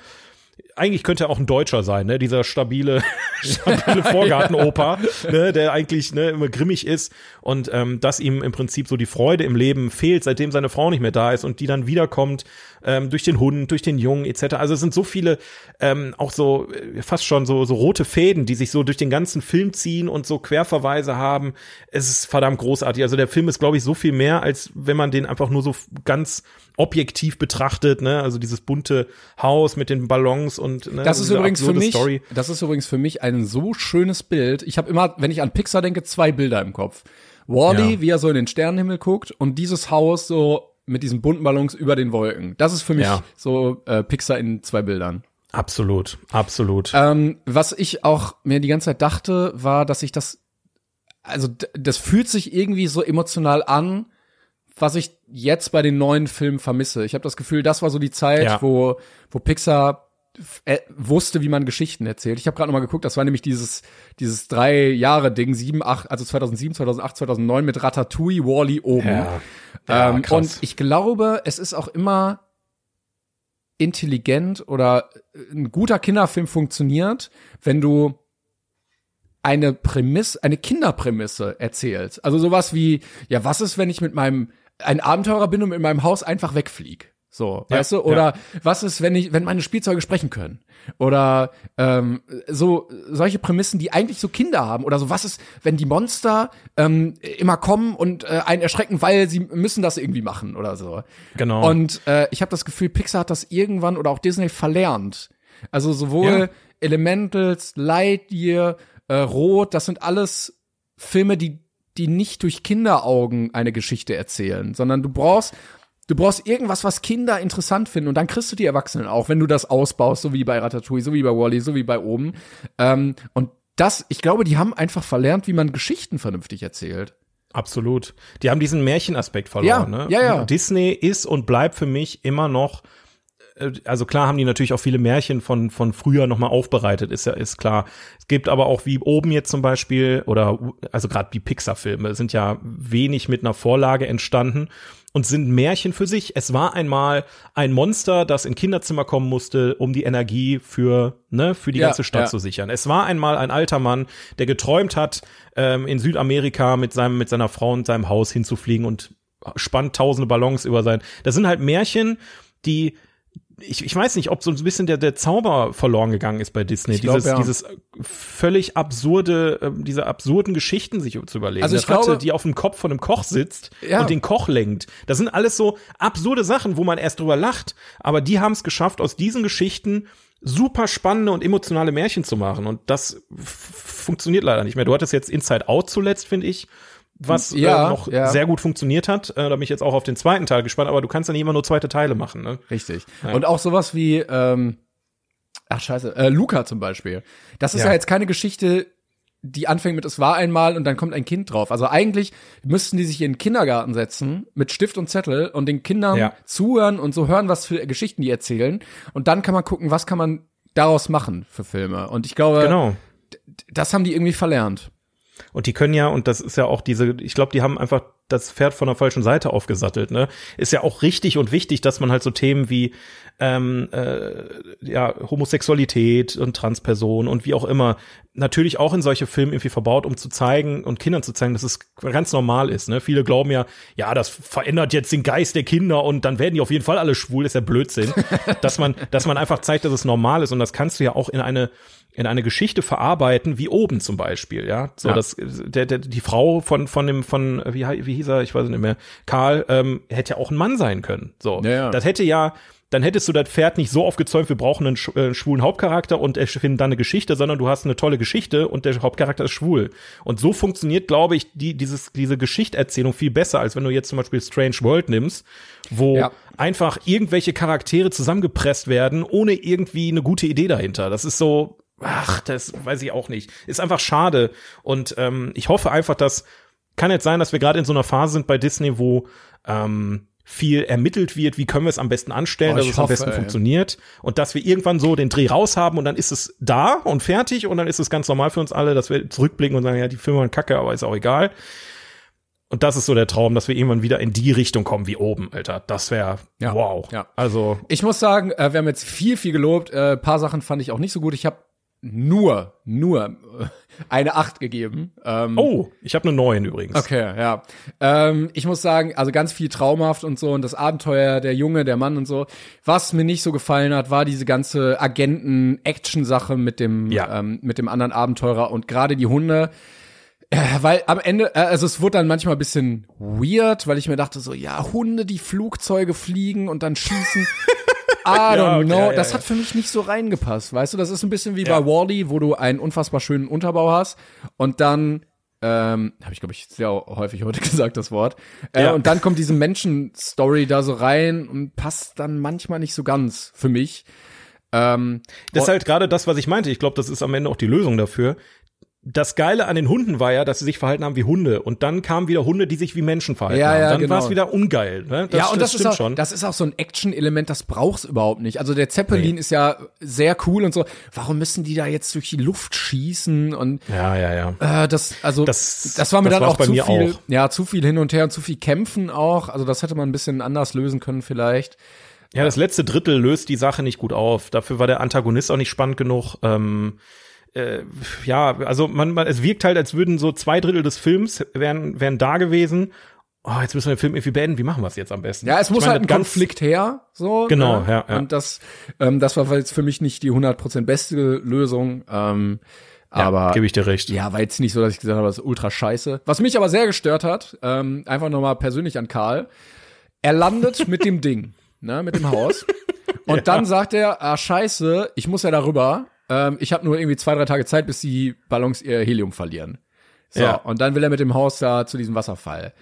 C: eigentlich könnte er auch ein Deutscher sein, ne? Dieser stabile, [LAUGHS] stabile [LAUGHS] Vorgartenoper, ne? Der eigentlich ne, immer grimmig ist und ähm, dass ihm im Prinzip so die Freude im Leben fehlt, seitdem seine Frau nicht mehr da ist und die dann wiederkommt ähm, durch den Hund, durch den Jungen etc. Also es sind so viele ähm, auch so äh, fast schon so so rote Fäden, die sich so durch den ganzen Film ziehen und so Querverweise haben. Es ist verdammt großartig. Also der Film ist glaube ich so viel mehr als wenn man den einfach nur so ganz objektiv betrachtet, ne? Also dieses bunte Haus mit den Ballons und
B: ne, das ist übrigens für mich, Story. das ist übrigens für mich ein so schönes Bild. Ich habe immer, wenn ich an Pixar denke, zwei Bilder im Kopf. Wally, ja. wie er so in den Sternenhimmel guckt und dieses Haus so mit diesen bunten Ballons über den Wolken. Das ist für mich ja. so äh, Pixar in zwei Bildern.
C: Absolut, absolut.
B: Ähm, was ich auch mir die ganze Zeit dachte, war, dass ich das, also das fühlt sich irgendwie so emotional an, was ich jetzt bei den neuen Filmen vermisse. Ich habe das Gefühl, das war so die Zeit, ja. wo, wo Pixar wusste, wie man Geschichten erzählt. Ich habe gerade noch mal geguckt, das war nämlich dieses dieses drei Jahre Ding, sieben, acht, also 2007, 2008, 2009 mit Ratatouille, Wally -E oben. Ja. Ja, ähm, und ich glaube, es ist auch immer intelligent oder ein guter Kinderfilm funktioniert, wenn du eine Prämisse, eine Kinderprämisse erzählst. Also sowas wie, ja, was ist, wenn ich mit meinem ein Abenteurer bin und mit meinem Haus einfach wegflieg. So, ja, weißt du? Oder ja. was ist, wenn ich, wenn meine Spielzeuge sprechen können? Oder ähm, so solche Prämissen, die eigentlich so Kinder haben. Oder so, was ist, wenn die Monster ähm, immer kommen und äh, einen erschrecken, weil sie müssen das irgendwie machen oder so.
C: Genau.
B: Und äh, ich habe das Gefühl, Pixar hat das irgendwann oder auch Disney verlernt. Also sowohl ja. Elementals, Lightyear, äh, Rot, das sind alles Filme, die die nicht durch Kinderaugen eine Geschichte erzählen, sondern du brauchst Du brauchst irgendwas, was Kinder interessant finden und dann kriegst du die Erwachsenen auch, wenn du das ausbaust, so wie bei Ratatouille, so wie bei Wally, so wie bei oben. Ähm, und das, ich glaube, die haben einfach verlernt, wie man Geschichten vernünftig erzählt.
C: Absolut. Die haben diesen Märchenaspekt verloren.
B: Ja,
C: ne?
B: ja, ja.
C: Disney ist und bleibt für mich immer noch also klar haben die natürlich auch viele Märchen von, von früher nochmal aufbereitet, ist ja, ist klar. Es gibt aber auch wie oben jetzt zum Beispiel, oder also gerade die Pixar-Filme sind ja wenig mit einer Vorlage entstanden und sind Märchen für sich. Es war einmal ein Monster, das in Kinderzimmer kommen musste, um die Energie für, ne, für die ja, ganze Stadt ja. zu sichern. Es war einmal ein alter Mann, der geträumt hat, ähm, in Südamerika mit seinem, mit seiner Frau und seinem Haus hinzufliegen und spannt tausende Ballons über sein. Das sind halt Märchen, die ich, ich weiß nicht, ob so ein bisschen der, der Zauber verloren gegangen ist bei Disney.
B: Ich glaub,
C: dieses,
B: ja.
C: dieses völlig absurde, äh, diese absurden Geschichten sich zu überlegen.
B: Also ich
C: Eine
B: glaube,
C: die auf dem Kopf von einem Koch sitzt
B: ja.
C: und den Koch lenkt. Das sind alles so absurde Sachen, wo man erst drüber lacht. Aber die haben es geschafft, aus diesen Geschichten super spannende und emotionale Märchen zu machen. Und das funktioniert leider nicht mehr. Du hattest jetzt Inside Out zuletzt, finde ich was
B: ja,
C: äh, noch
B: ja.
C: sehr gut funktioniert hat. Äh, da bin ich jetzt auch auf den zweiten Teil gespannt, aber du kannst ja nicht immer nur zweite Teile machen. Ne?
B: Richtig. Ja. Und auch sowas wie, ähm, ach scheiße, äh, Luca zum Beispiel. Das ist ja. ja jetzt keine Geschichte, die anfängt mit es war einmal und dann kommt ein Kind drauf. Also eigentlich müssten die sich in den Kindergarten setzen mit Stift und Zettel und den Kindern ja. zuhören und so hören, was für Geschichten die erzählen. Und dann kann man gucken, was kann man daraus machen für Filme. Und ich glaube,
C: genau.
B: das haben die irgendwie verlernt.
C: Und die können ja, und das ist ja auch diese, ich glaube, die haben einfach das Pferd von der falschen Seite aufgesattelt, ne? Ist ja auch richtig und wichtig, dass man halt so Themen wie ähm, äh, ja, Homosexualität und Transperson und wie auch immer natürlich auch in solche Filme irgendwie verbaut, um zu zeigen und Kindern zu zeigen, dass es ganz normal ist. Ne? Viele glauben ja, ja, das verändert jetzt den Geist der Kinder und dann werden die auf jeden Fall alle schwul, ist ja Blödsinn. [LAUGHS] dass man, dass man einfach zeigt, dass es normal ist und das kannst du ja auch in eine in eine Geschichte verarbeiten, wie oben zum Beispiel, ja. So,
B: ja.
C: dass der, der, die Frau von, von dem, von, wie, wie hieß er, ich weiß nicht mehr, Karl, ähm, hätte ja auch ein Mann sein können. So.
B: Ja, ja.
C: Das hätte ja, dann hättest du das Pferd nicht so aufgezäumt, wir brauchen einen äh, schwulen Hauptcharakter und erfinden dann eine Geschichte, sondern du hast eine tolle Geschichte und der Hauptcharakter ist schwul. Und so funktioniert, glaube ich, die, dieses, diese Geschichterzählung viel besser, als wenn du jetzt zum Beispiel Strange World nimmst, wo ja. einfach irgendwelche Charaktere zusammengepresst werden, ohne irgendwie eine gute Idee dahinter. Das ist so, ach, das weiß ich auch nicht. Ist einfach schade. Und ähm, ich hoffe einfach, dass kann jetzt sein, dass wir gerade in so einer Phase sind bei Disney, wo ähm, viel ermittelt wird, wie können wir es am besten anstellen,
B: oh,
C: dass es
B: hoffe,
C: am besten
B: ey.
C: funktioniert und dass wir irgendwann so den Dreh raus haben und dann ist es da und fertig und dann ist es ganz normal für uns alle, dass wir zurückblicken und sagen, ja, die Filme waren kacke, aber ist auch egal. Und das ist so der Traum, dass wir irgendwann wieder in die Richtung kommen wie oben, Alter. Das wäre
B: Ja.
C: wow.
B: Ja.
C: Also
B: Ich muss sagen, äh, wir haben jetzt viel, viel gelobt. Äh, paar Sachen fand ich auch nicht so gut. Ich habe nur, nur äh, eine Acht gegeben. Ähm,
C: oh, ich habe eine neuen übrigens.
B: Okay, ja. Ähm, ich muss sagen, also ganz viel traumhaft und so und das Abenteuer, der Junge, der Mann und so. Was mir nicht so gefallen hat, war diese ganze Agenten-Action-Sache mit dem
C: Ja.
B: ähm, mit dem anderen Abenteurer und gerade die Hunde. Äh, Weil am Ende, äh, also es wurde dann manchmal ein bisschen weird, weil ich mir dachte so, ja, Hunde, die Flugzeuge fliegen und dann schießen. [LAUGHS] I don't
C: Ja, okay,
B: know.
C: ja,
B: das hat für mich nicht so reingepasst. Weißt du, das ist ein bisschen wie bei Wally, wo du einen unfassbar schönen Unterbau hast und dann ähm, habe ich glaube ich sehr häufig heute [LAUGHS] gesagt das Wort. Äh,
C: Ja.
B: Und dann kommt diese Menschen-Story da so rein und passt dann manchmal nicht so ganz für mich. Ähm,
C: Das ist halt gerade das, was ich meinte. Ich glaube, das ist am Ende auch die Lösung dafür. Das Geile an den Hunden war ja, dass sie sich verhalten haben wie Hunde. Und dann kamen wieder Hunde, die sich wie Menschen verhalten
B: Ja,
C: haben.
B: ja,
C: Dann
B: genau.
C: war es wieder ungeil. Ne? Das,
B: ja, und das,
C: stimmt
B: ist auch,
C: schon.
B: das ist auch so ein Action-Element, das braucht's überhaupt nicht. Also der Zeppelin ist ja sehr cool und so. Warum müssen die da jetzt durch die Luft schießen und
C: ja, ja, ja.
B: Äh, das, also, das,
C: Das-
B: war mir
C: das
B: dann auch
C: bei
B: zu
C: mir
B: viel,
C: auch.
B: ja, zu viel hin und her und zu viel kämpfen auch. Also, das hätte man ein bisschen anders lösen können vielleicht.
C: Ja, das letzte Drittel löst die Sache nicht gut auf. Dafür war der Antagonist auch nicht spannend genug. Ähm, äh, ja, also man, man, es wirkt halt, als würden so zwei Drittel des Films wären, wären da gewesen. Oh, jetzt müssen wir den Film irgendwie beenden. Wie machen wir es jetzt am besten?
B: Ja, es muss
C: meine,
B: halt ein Konflikt her, so.
C: Genau,
B: ne?
C: ja, ja.
B: Und das, ähm, das war jetzt für mich nicht die 100% beste Lösung. Ähm,
C: Ja,
B: aber
C: gebe ich dir recht.
B: Ja, war jetzt nicht so, dass ich gesagt habe, das ist ultra scheiße. Was mich aber sehr gestört hat, ähm, einfach nochmal persönlich an Karl. Er landet [LAUGHS] mit dem Ding, ne, mit dem Haus. [LAUGHS] Und dann sagt er, ah, scheiße, ich muss ja darüber. Ähm, ich habe nur irgendwie zwei, drei Tage Zeit, bis die Ballons ihr Helium verlieren. So,
C: Ja.
B: und dann will er mit dem Haus da zu diesem Wasserfall.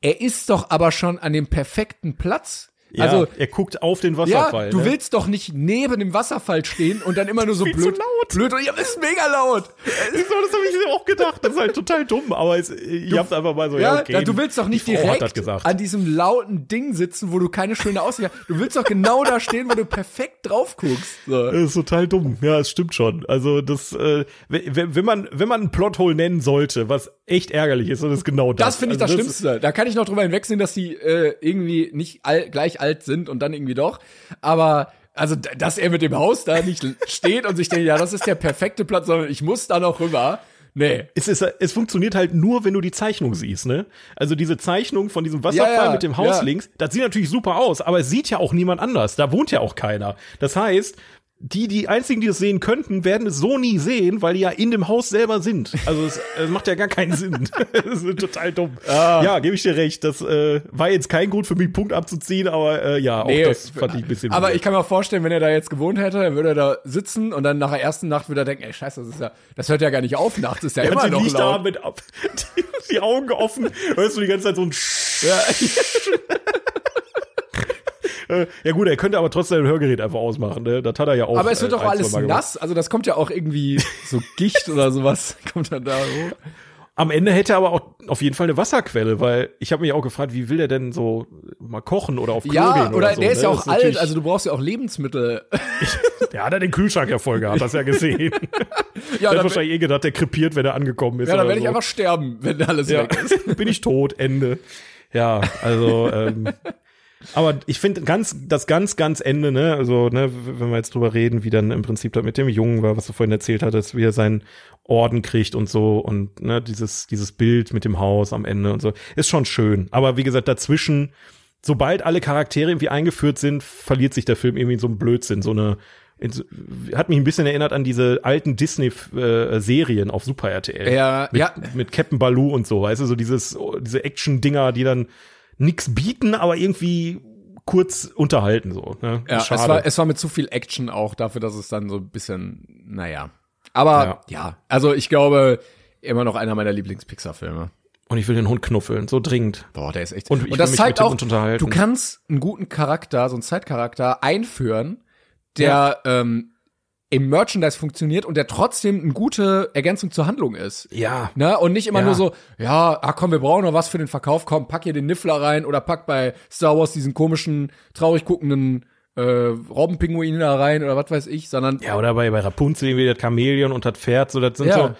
B: Er ist doch aber schon an dem perfekten Platz.
C: Ja,
B: also,
C: er guckt auf den
B: ja,
C: Wasserfall.
B: du
C: ne?
B: willst doch nicht neben dem Wasserfall stehen und dann immer nur so [LAUGHS] blöd.
C: laut.
B: Blöd, ja, das ist mega laut.
C: So, das habe ich auch gedacht. Das ist halt total dumm, aber es, ich hab's einfach mal so, ja,
B: Ja,
C: okay.
B: da, du willst doch nicht
C: das
B: direkt an diesem lauten Ding sitzen, wo du keine schöne Aussicht hast. Du willst doch genau da stehen, wo du perfekt drauf guckst. So.
C: Das ist total dumm. Ja, es stimmt schon. Also das, äh, wenn, man wenn man ein Plothole nennen sollte, was echt ärgerlich ist, dann ist genau das.
B: Das finde ich
C: also
B: das Schlimmste. Da kann ich noch drüber hinwegsehen, dass die äh, irgendwie nicht all, gleich alt sind und dann irgendwie doch. Aber also, dass er mit dem Haus da nicht steht und sich denkt, ja, das ist der perfekte Platz, sondern ich muss da noch rüber. Nee.
C: Es, ist, es funktioniert halt nur, wenn du die Zeichnung siehst, ne? Also diese Zeichnung von diesem Wasserfall
B: Ja, ja,
C: mit dem Haus
B: ja.
C: links, das sieht natürlich super aus, aber es sieht ja auch niemand anders. Da wohnt ja auch keiner. Das heißt, die, die einzigen, die es sehen könnten, werden es so nie sehen, weil die ja in dem Haus selber sind. Also es, es macht ja gar keinen Sinn. [LAUGHS] [LAUGHS] das ist total dumm.
B: Ah.
C: Ja, gebe ich dir recht. Das äh, war jetzt kein Grund für mich, Punkt abzuziehen, aber äh, ja, auch
B: Nee,
C: das fand ich ein bisschen.
B: Aber
C: weird.
B: ich kann mir vorstellen, wenn er da jetzt gewohnt hätte, dann würde er da sitzen und dann nach der ersten Nacht würde er denken, ey, scheiße, das ist ja, das hört ja gar nicht auf nachts, ist ja
C: Ja,
B: immer
C: die
B: noch
C: liegt da
B: laut.
C: mit ab, [LAUGHS] die, die Augen offen, hörst du die ganze Zeit so ein Sch
B: Ja.
C: Äh, Ja gut, er könnte aber trotzdem ein Hörgerät einfach ausmachen, ne? Das hat er ja auch.
B: Aber es wird
C: äh,
B: doch
C: ein,
B: alles nass, also das kommt ja auch irgendwie so Gicht oder sowas [LAUGHS] kommt dann da hoch.
C: Am Ende hätte er aber auch auf jeden Fall eine Wasserquelle, weil ich habe mich auch gefragt, wie will der denn so mal kochen oder auf Klo
B: Ja,
C: gehen
B: oder,
C: oder, so,
B: der ist
C: ne?
B: ja auch alt,
C: natürlich-
B: also du brauchst ja auch Lebensmittel. [LAUGHS]
C: der hat ja den Kühlschrank ja voll gehabt, hast ja gesehen.
B: ja,
C: der hat wahrscheinlich eh gedacht, der krepiert, wenn er angekommen ist.
B: ja, dann werde ich
C: so.
B: einfach sterben, wenn alles
C: ja,
B: weg ist. [LAUGHS]
C: bin ich tot, Ende. Ja, also ähm, aber ich finde ganz das ganz ganz Ende, ne, also ne, wenn wir jetzt drüber reden, wie dann im Prinzip da mit dem Jungen war, was du vorhin erzählt hattest, wie er seinen Orden kriegt und so und ne, dieses dieses Bild mit dem Haus am Ende und so, ist schon schön, aber wie gesagt, dazwischen sobald alle Charaktere irgendwie eingeführt sind, verliert sich der Film irgendwie in so einem Blödsinn, so eine hat mich ein bisschen erinnert an diese alten Disney-Serien auf Super RTL
B: Ja,
C: mit,
B: ja.
C: mit Captain Baloo und so, weißt du, so dieses, diese Action-Dinger, die dann nix bieten, aber irgendwie kurz unterhalten, so, ne?
B: Ja, es
C: Schade.
B: war, es war mit zu viel Action auch dafür, dass es dann so ein bisschen, naja. Aber
C: Ja.
B: ja, also ich glaube, immer noch einer meiner Lieblings-Pixar-Filme.
C: und ich will den Hund knuffeln, so dringend.
B: Boah, der ist echt.
C: Und ich will
B: das zeigt auch, du kannst einen guten Charakter, so einen Zeitcharakter einführen, der ähm, im Merchandise funktioniert und der trotzdem eine gute Ergänzung zur Handlung ist.
C: Ja.
B: Ne? Und nicht immer
C: Ja.
B: nur so, ja, ah komm, wir brauchen noch was für den Verkauf, komm, pack hier den Niffler rein oder pack bei Star Wars diesen komischen, traurig guckenden äh, Robbenpinguin da rein oder was weiß ich, sondern
C: Ja, oder bei, bei Rapunzel irgendwie das Chamäleon und das Pferd, so, das sind
B: Ja.
C: so,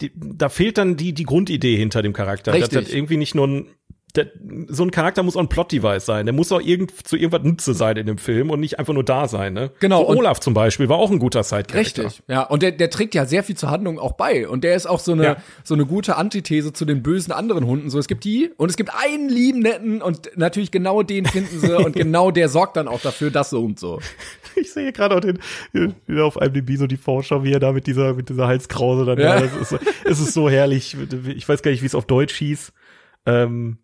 C: die, da fehlt dann die, die Grundidee hinter dem Charakter.
B: Richtig.
C: Das, das irgendwie nicht nur ein, der, so ein Charakter muss auch ein Plot-Device sein. Der muss auch irgend, zu irgendwas Nütze sein in dem Film und nicht einfach nur da sein. Ne?
B: Genau,
C: So Olaf zum Beispiel war auch ein guter Side-Charakter.
B: Richtig, ja. Und der, der trägt ja sehr viel zur Handlung auch bei. Und der ist auch so eine,
C: Ja.
B: so eine gute Antithese zu den bösen anderen Hunden. So, es gibt die und es gibt einen lieben, netten und natürlich genau den finden sie und [LAUGHS] genau der sorgt dann auch dafür, dass so und so.
C: Ich sehe gerade auch den, wieder auf IMDb so die Vorschau, wie er da mit dieser, mit dieser Halskrause dann,
B: Ja.
C: ja. das ist, es ist so herrlich. Ich weiß gar nicht, wie es auf Deutsch hieß. Ähm,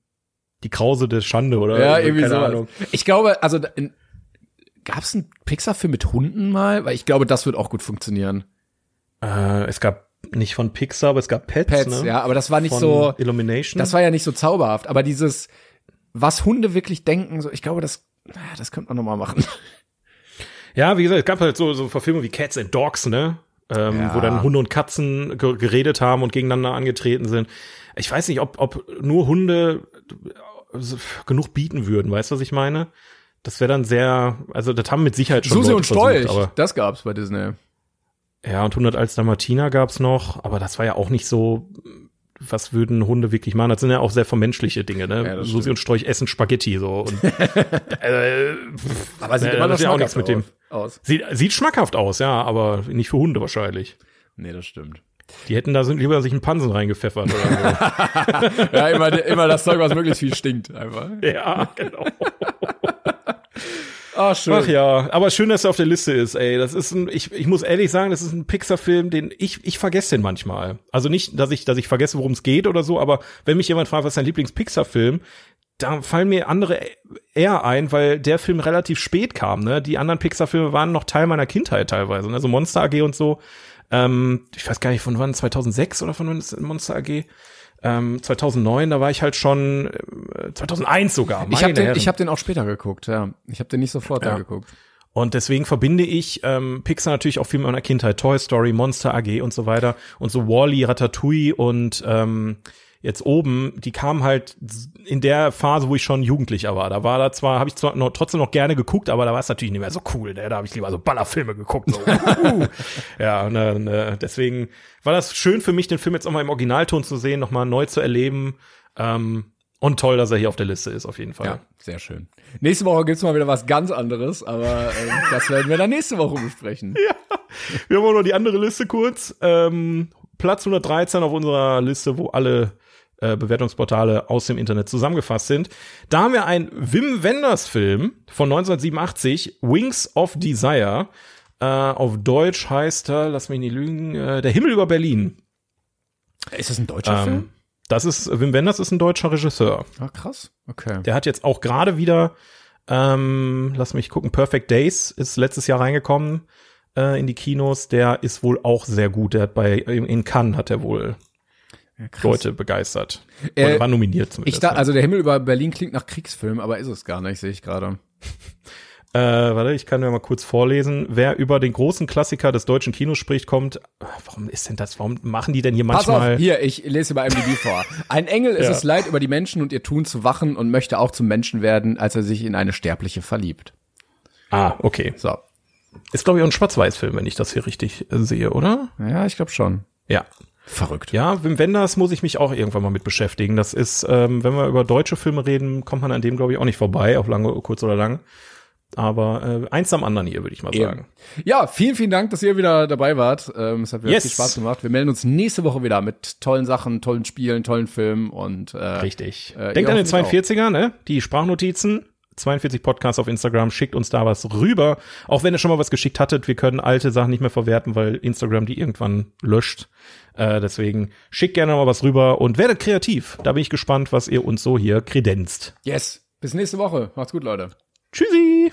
C: die Krause der Schande oder
B: Ja, irgendwie
C: keine
B: sowas.
C: Ahnung.
B: Ich glaube, also in, gab's einen Pixar-Film mit Hunden mal? Weil ich glaube, das wird auch gut funktionieren.
C: Äh, es gab nicht von Pixar, aber es gab Pets,
B: Pets,
C: ne?
B: ja, aber das war nicht
C: von
B: so,
C: Illumination.
B: das war ja nicht so zauberhaft. Aber dieses, was Hunde wirklich denken, so, ich glaube, das, ah, das könnte man noch mal machen. [LAUGHS]
C: Ja, wie gesagt, es gab halt so, so Verfilmungen wie Cats and Dogs, ne? Ähm,
B: Ja.
C: Wo dann Hunde und Katzen ge geredet haben und gegeneinander angetreten sind. Ich weiß nicht, ob, ob nur Hunde genug bieten würden, weißt du, was ich meine? Das wäre dann sehr, also das haben mit Sicherheit schon
B: Susi
C: Leute
B: und Stolch,
C: versucht,
B: das gab's bei Disney.
C: ja, und 100 als Dalmatiner gab's noch, aber das war ja auch nicht so, was würden Hunde wirklich machen? Das sind ja auch sehr vermenschliche Dinge, ne?
B: Ja,
C: Susi
B: stimmt.
C: und Strolch essen Spaghetti so und [LAUGHS] äh,
B: Aber sieht
C: äh,
B: immer noch
C: ja auch nichts mit dem.
B: aus.
C: Sieht, sieht schmackhaft aus, ja, aber nicht für Hunde wahrscheinlich.
B: Nee, das stimmt.
C: Die hätten da sind lieber sich einen Pansen reingepfeffert oder [LAUGHS]
B: Ja, immer, immer das Zeug, was möglichst viel stinkt, einfach.
C: so. ja, genau. [LAUGHS]
B: Ah, schön.
C: Ach ja, aber schön, dass er auf der Liste ist, ey. Das ist ein, ich, ich muss ehrlich sagen, das ist ein Pixar-Film, den ich, ich vergesse den manchmal. Also nicht, dass ich, dass ich vergesse, worum es geht oder so, aber wenn mich jemand fragt, was ist dein Lieblings-Pixar-Film, da fallen mir andere eher ein, weil der Film relativ spät kam, ne? Die anderen Pixar-Filme waren noch Teil meiner Kindheit teilweise, ne? So Monster AG und so. Ähm, ich weiß gar nicht, von wann, 2006 oder von wann ist Monster AG? Ähm, 2009, da war ich halt schon, äh, 2001 sogar.
B: Ich habe
C: meine
B: den,
C: Herren.
B: ich hab den auch später geguckt, ja. Ich habe den nicht sofort
C: Ja.
B: da geguckt.
C: Und deswegen verbinde ich ähm, Pixar natürlich auch viel mit meiner Kindheit. Toy Story, Monster AG und so weiter. Und so Wally, Ratatouille und ähm, jetzt oben, die kamen halt in der Phase, wo ich schon Jugendlicher war. Da war da zwar, habe ich zwar noch, trotzdem noch gerne geguckt, aber da war es natürlich nicht mehr so cool. Ne? Da habe ich lieber so Ballerfilme geguckt. So. Uh. [LAUGHS] ja, ne, ne, deswegen war das schön für mich, den Film jetzt auch mal im Originalton zu sehen, nochmal neu zu erleben. Ähm, und toll, dass er hier auf der Liste ist, auf jeden Fall.
B: Ja, sehr schön. Nächste Woche gibt's mal wieder was ganz anderes, aber ähm, das werden wir dann nächste Woche besprechen. [LAUGHS]
C: Wir haben auch noch die andere Liste kurz. Ähm, Platz 113 auf unserer Liste, wo alle äh, Bewertungsportale aus dem Internet zusammengefasst sind. Da haben wir einen Wim Wenders Film von 1987, Wings of Desire. Äh, auf Deutsch heißt er, lass mich nicht lügen, äh, Der Himmel über Berlin.
B: Ist das ein deutscher Film?
C: Ähm, das ist, Wim Wenders ist ein deutscher Regisseur.
B: Ah, krass. Okay.
C: Der hat jetzt auch gerade wieder, ähm, lass mich gucken, Perfect Days ist letztes Jahr reingekommen äh, in die Kinos. Der ist wohl auch sehr gut. Der hat bei in Cannes hat er wohl
B: Ja.
C: Leute begeistert.
B: Äh,
C: Oder war nominiert
B: Ich
C: zumindest.
B: da, also der Himmel über Berlin klingt nach Kriegsfilm, aber ist es gar nicht, sehe ich gerade.
C: äh, warte, ich kann ja mal kurz vorlesen. Wer über den großen Klassiker des deutschen Kinos spricht, kommt. Ah, Warum ist denn das? Warum machen die denn hier
B: Pass
C: manchmal?
B: auf, hier, ich lese über MDB vor. Ein Engel ist
C: Ja.
B: es leid, über die Menschen und ihr Tun zu wachen und möchte auch zum Menschen werden, als er sich in eine Sterbliche verliebt.
C: Ah, okay.
B: So.
C: Ist glaube ich auch ein Schwarz-Weiß-Film, wenn ich das hier richtig äh, sehe, oder?
B: Ja, ich glaube schon.
C: Ja.
B: Verrückt.
C: Ja, Wim Wenders muss ich mich auch irgendwann mal mit beschäftigen. Das ist, ähm, wenn wir über deutsche Filme reden, kommt man an dem, glaube ich, auch nicht vorbei, auf lange, kurz oder lang. Aber äh, eins am anderen hier, würde ich mal sagen.
B: Ja, vielen, vielen Dank, dass ihr wieder dabei wart. Ähm, es hat wieder
C: Yes.
B: viel Spaß gemacht. Wir melden uns nächste Woche wieder mit tollen Sachen, tollen Spielen, tollen Filmen und äh,
C: Richtig.
B: Äh,
C: Denkt an den
B: hoffentlich
C: 42er, ne? Die Sprachnotizen. 42 Podcasts auf Instagram, schickt uns da was rüber. Auch wenn ihr schon mal was geschickt hattet, wir können alte Sachen nicht mehr verwerten, weil Instagram die irgendwann löscht. Äh, deswegen schickt gerne mal was rüber und werdet kreativ. Da bin ich gespannt, was ihr uns so hier kredenzt.
B: Yes. Bis nächste Woche. Macht's gut, Leute.
C: Tschüssi!